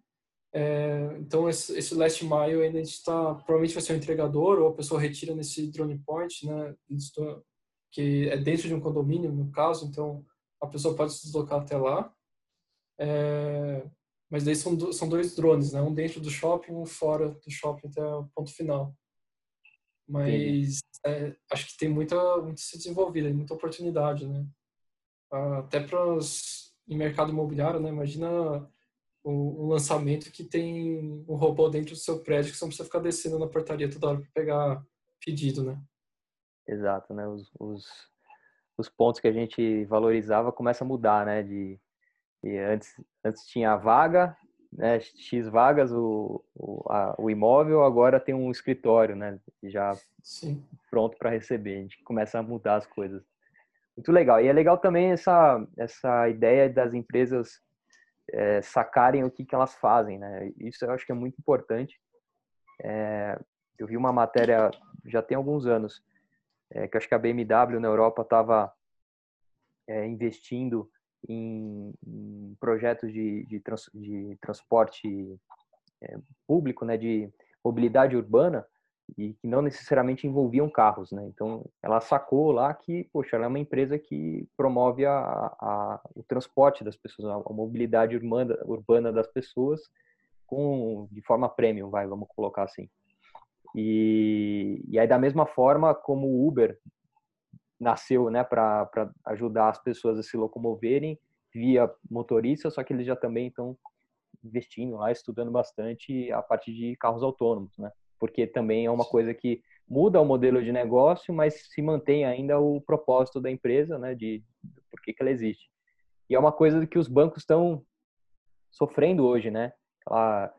É, então, esse, esse last mile ainda está, provavelmente vai ser um entregador ou a pessoa retira nesse drone point, né, que é dentro de um condomínio, no caso, então a pessoa pode se deslocar até lá. É, mas daí são, são dois drones, né, um dentro do shopping um fora do shopping até o ponto final. Mas é, acho que tem muita, muito se desenvolver, muita oportunidade, né? Até para os em mercado imobiliário, né? Imagina um, lançamento que tem um robô dentro do seu prédio que você não precisa ficar descendo na portaria toda hora para pegar pedido, né? Exato, né? Os, os, os, pontos que a gente valorizava começam a mudar, né? De, de antes, antes tinha a vaga, né? X vagas o, o, a, o imóvel, agora tem um escritório, né? Já Sim. pronto para receber. A gente começa a mudar as coisas. Muito legal. E é legal também essa, essa ideia das empresas é, sacarem o que, que elas fazem, né? Isso eu acho que é muito importante. É, eu vi uma matéria já tem alguns anos é, que acho que a BMW na Europa estava é, investindo em, em projetos de, de, trans, de transporte é, público, né, de mobilidade urbana e que não necessariamente envolviam carros, né? Então, ela sacou lá que, poxa, ela é uma empresa que promove a, a o transporte das pessoas, a, mobilidade urbana, urbana das pessoas com de forma premium, vai, vamos colocar assim. E, e aí da mesma forma como o Uber nasceu, né, para ajudar as pessoas a se locomoverem via motorista, só que eles já também estão investindo lá, estudando bastante a parte de carros autônomos, né? Porque também é uma coisa que muda o modelo de negócio, mas se mantém ainda o propósito da empresa, né, de por que, que ela existe. E é uma coisa que os bancos estão sofrendo hoje, né? Aquela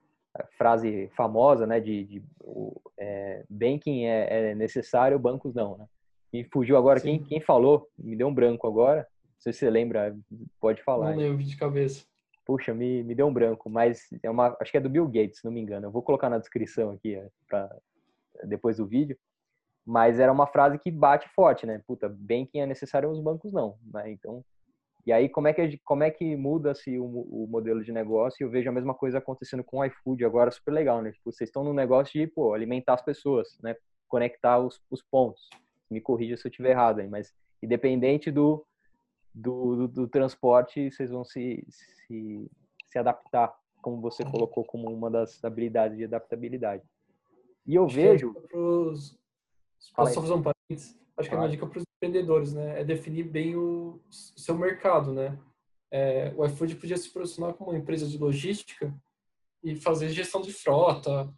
frase famosa, né, de, de o, é, banking é, é, necessário, bancos não, né? E fugiu agora, quem, quem falou, me deu um branco agora, não sei se você lembra, pode falar. Não lembro de cabeça. Puxa, me, me deu um branco, mas é uma, acho que é do Bill Gates, se não me engano. Eu vou colocar na descrição aqui é, para depois do vídeo. Mas era uma frase que bate forte, né? Puta, banking é necessário os bancos não, né? Então, e aí como é que como é que muda-se o, o, modelo de negócio? Eu vejo a mesma coisa acontecendo com o iFood agora, super legal, né? Tipo, vocês estão no negócio de, pô, alimentar as pessoas, né? Conectar os, os pontos. Me corrija se eu estiver errado aí, mas independente do do, do, do transporte, vocês vão se, se, se adaptar, como você uhum. colocou como uma das habilidades de adaptabilidade. E eu Acho é vejo. Pros... Posso só fazer um parênteses? Acho que é uma dica para os empreendedores, né? É definir bem o, seu mercado, né? É, o iFood podia se posicionar como uma empresa de logística e fazer gestão de frota.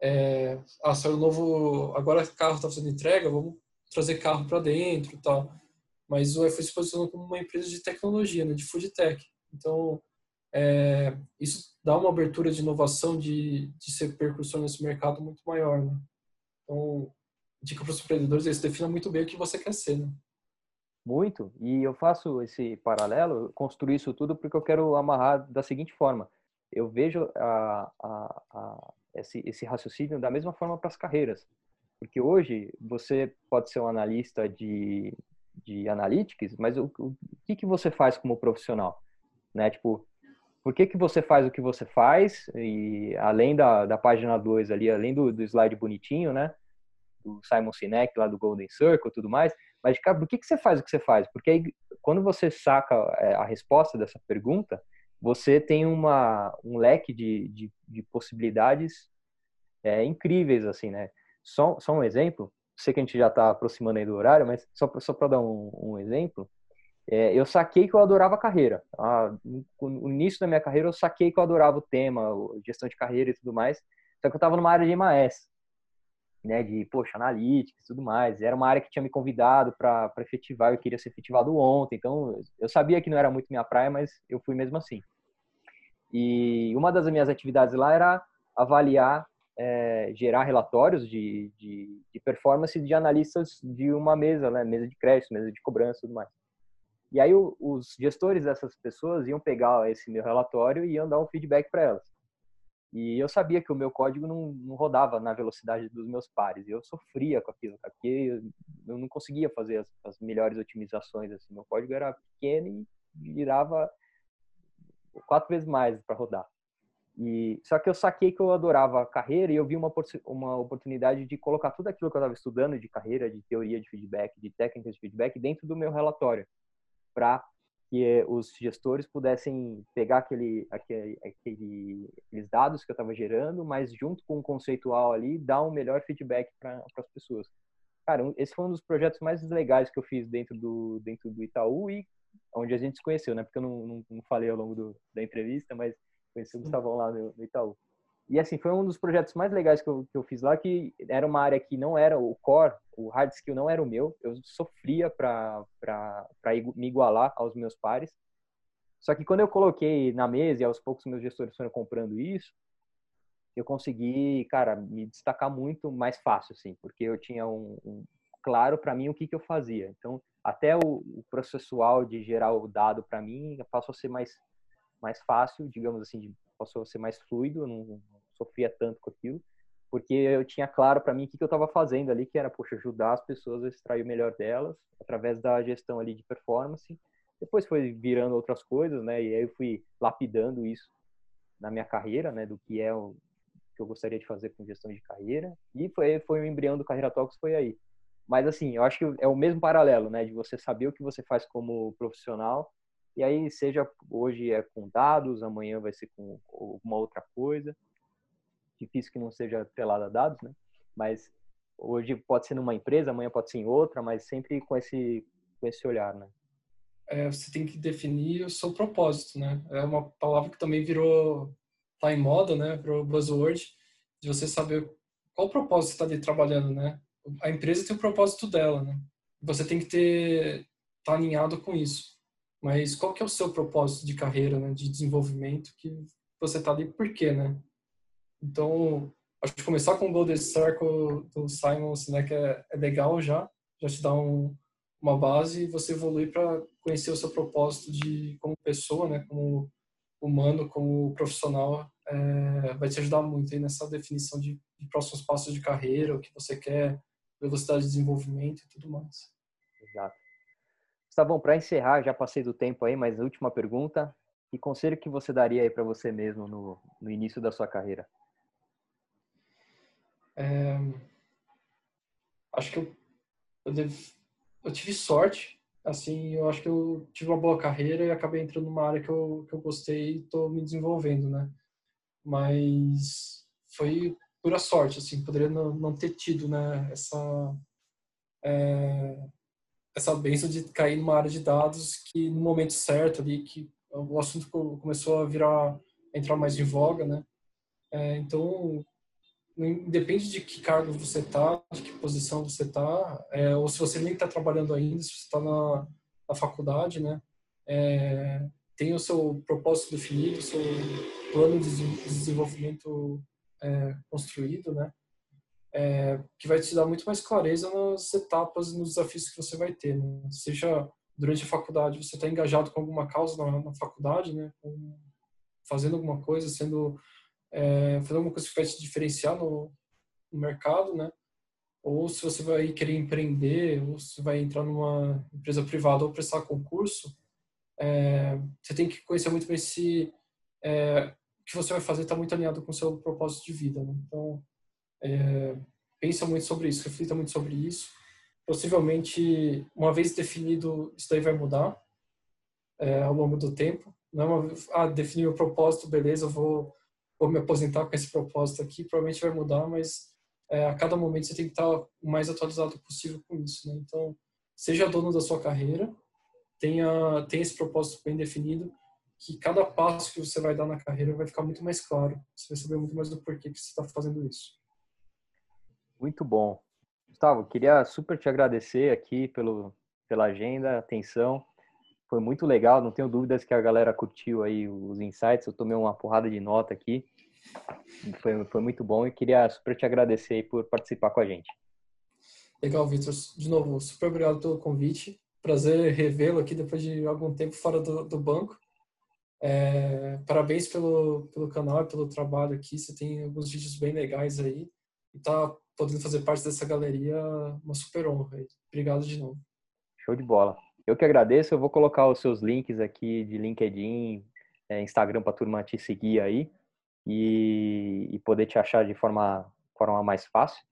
É, ah, saiu novo. Agora o carro está fazendo entrega, vamos trazer carro para dentro tal mas o iFood se posicionou como uma empresa de tecnologia, né, de food tech. Então, é, isso dá uma abertura de inovação, de, de ser percussor nesse mercado muito maior. Né? Então, dica para os empreendedores é isso, defina muito bem o que você quer ser. Né? Muito. E eu faço esse paralelo, construir isso tudo porque eu quero amarrar da seguinte forma. Eu vejo a, a, a, esse, esse raciocínio da mesma forma para as carreiras. Porque hoje você pode ser um analista de, de analytics, mas o, o que, que você faz como profissional? Né? Tipo, por que, que você faz o que você faz? E além da, da página 2 ali, além do, do slide bonitinho, né? Do Simon Sinek lá do Golden Circle tudo mais. Mas, cara, por que, que você faz o que você faz? Porque aí, quando você saca é, a resposta dessa pergunta, você tem uma, um leque de, de, de possibilidades é, incríveis, assim, né? Só, só um exemplo, sei que a gente já está aproximando aí do horário, mas só, só para dar um, um exemplo, é, eu saquei que eu adorava carreira. Ah, no início da minha carreira, eu saquei que eu adorava o tema, gestão de carreira e tudo mais, só que eu estava numa área de MAS, né, de, poxa, analítica e tudo mais. Era uma área que tinha me convidado para efetivar, eu queria ser efetivado ontem, então eu sabia que não era muito minha praia, mas eu fui mesmo assim. E uma das minhas atividades lá era avaliar é, gerar relatórios de, de, de, performance de analistas de uma mesa, né? mesa de crédito, mesa de cobrança e tudo mais. E aí o, os gestores dessas pessoas iam pegar esse meu relatório e iam dar um feedback para elas. E eu sabia que o meu código não, não rodava na velocidade dos meus pares. Eu sofria com aquilo, porque eu não conseguia fazer as, as melhores otimizações. Assim. Meu código era pequeno e virava quatro vezes mais para rodar. E só que eu saquei que eu adorava a carreira e eu vi uma uma oportunidade de colocar tudo aquilo que eu estava estudando de carreira, de teoria de feedback, de técnicas de feedback dentro do meu relatório, para que os gestores pudessem pegar aquele, aquele, aquele aqueles dados que eu estava gerando, mas junto com o conceitual ali, dar um melhor feedback para as pessoas. Cara, esse foi um dos projetos mais legais que eu fiz dentro do dentro do Itaú e onde a gente se conheceu, né? Porque eu não, não, não falei ao longo do, da entrevista, mas conheci o Gustavão lá no, no, Itaú. E assim, foi um dos projetos mais legais que eu, que eu fiz lá, que era uma área que não era o core, o hard skill não era o meu. Eu sofria para me igualar aos meus pares. Só que quando eu coloquei na mesa e aos poucos meus gestores foram comprando isso, eu consegui, cara, me destacar muito mais fácil, assim, porque eu tinha um, um claro para mim o que, que eu fazia. Então, até o, o processual de gerar o dado para mim passou a ser mais mais fácil, digamos assim, passou a ser mais fluido, eu não sofria tanto com aquilo, porque eu tinha claro para mim o que, que eu estava fazendo ali, que era, poxa, ajudar as pessoas a extrair o melhor delas através da gestão ali de performance. Depois foi virando outras coisas, né? E aí eu fui lapidando isso na minha carreira, né? Do que é o que eu gostaria de fazer com gestão de carreira. E foi, foi o embrião do Carreira Talks, foi aí. Mas assim, eu acho que é o mesmo paralelo, né? De você saber o que você faz como profissional e aí, seja hoje é com dados, amanhã vai ser com alguma outra coisa. Difícil que não seja atrelado a dados, né? Mas hoje pode ser numa empresa, amanhã pode ser em outra, mas sempre com esse, com esse olhar, né? É, você tem que definir o seu propósito, né? É uma palavra que também virou, tá em moda, né? Virou buzzword, de você saber qual propósito você está ali trabalhando, né? A empresa tem o propósito dela, né? Você tem que ter, tá alinhado com isso. Mas qual que é o seu propósito de carreira, né, de desenvolvimento que você está ali por quê, né? Então, acho que começar com o Golden Circle do Simon Sinek é, é legal já, já te dá um, uma base e você evoluir para conhecer o seu propósito de como pessoa, né, como humano, como profissional, é, vai te ajudar muito aí nessa definição de, de próximos passos de carreira, o que você quer, velocidade de desenvolvimento e tudo mais. Exato. Gustavão, para encerrar, já passei do tempo aí, mas última pergunta. Que conselho que você daria aí para você mesmo no, no início da sua carreira? É, acho que eu, eu, eu, tive sorte, assim, eu acho que eu tive uma boa carreira e acabei entrando numa área que eu, que eu gostei e estou me desenvolvendo, né? Mas foi pura sorte, assim, poderia não, não ter tido, né, essa... É, essa benção de cair numa área de dados que no momento certo ali, que o assunto começou a virar, entrar mais em voga, né? É, então, independe de que cargo você está, de que posição você está, é, ou se você nem está trabalhando ainda, se você está na, na, faculdade, né? É, tem o seu propósito definido, o seu plano de desenvolvimento é, construído, né? É, que vai te dar muito mais clareza nas etapas e nos desafios que você vai ter. Né? Seja durante a faculdade, você está engajado com alguma causa na, na faculdade, né? Com, fazendo alguma coisa, sendo é, fazendo alguma coisa que vai te diferenciar no, no, mercado, né? Ou se você vai querer empreender, ou se vai entrar numa empresa privada ou prestar concurso, é, você tem que conhecer muito bem se é, o que você vai fazer está muito alinhado com o seu propósito de vida. Né? Então, é, pensa muito sobre isso, reflita muito sobre isso. Possivelmente, uma vez definido, isso daí vai mudar é, ao longo do tempo. Não é uma, ah, definir o propósito, beleza, eu vou, vou me aposentar com esse propósito aqui, provavelmente vai mudar, mas é, a cada momento você tem que estar o mais atualizado possível com isso. Né? Então, seja dono da sua carreira, tenha, tenha esse propósito bem definido, que cada passo que você vai dar na carreira vai ficar muito mais claro. Você vai saber muito mais do porquê que você está fazendo isso. Muito bom. Gustavo, queria super te agradecer aqui pelo, pela agenda, atenção. Foi muito legal, não tenho dúvidas que a galera curtiu aí os insights. Eu tomei uma porrada de nota aqui. Foi, foi muito bom e queria super te agradecer por participar com a gente. Legal, Vitor. De novo, super obrigado pelo convite. Prazer revê-lo aqui depois de algum tempo fora do, do banco. É, parabéns pelo, pelo canal e pelo trabalho aqui. Você tem alguns vídeos bem legais aí. E tá podendo fazer parte dessa galeria, uma super honra. Obrigado de novo. Show de bola. Eu que agradeço. Eu vou colocar os seus links aqui de LinkedIn, é, Instagram para a turma te seguir aí e, e, poder te achar de forma, forma mais fácil.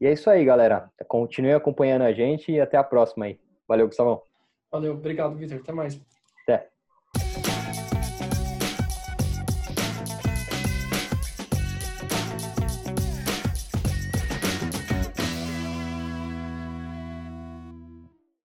E é isso aí, galera. Continue acompanhando a gente e até a próxima aí. Valeu, Gustavão. Valeu, obrigado, Vitor. Até mais. Até.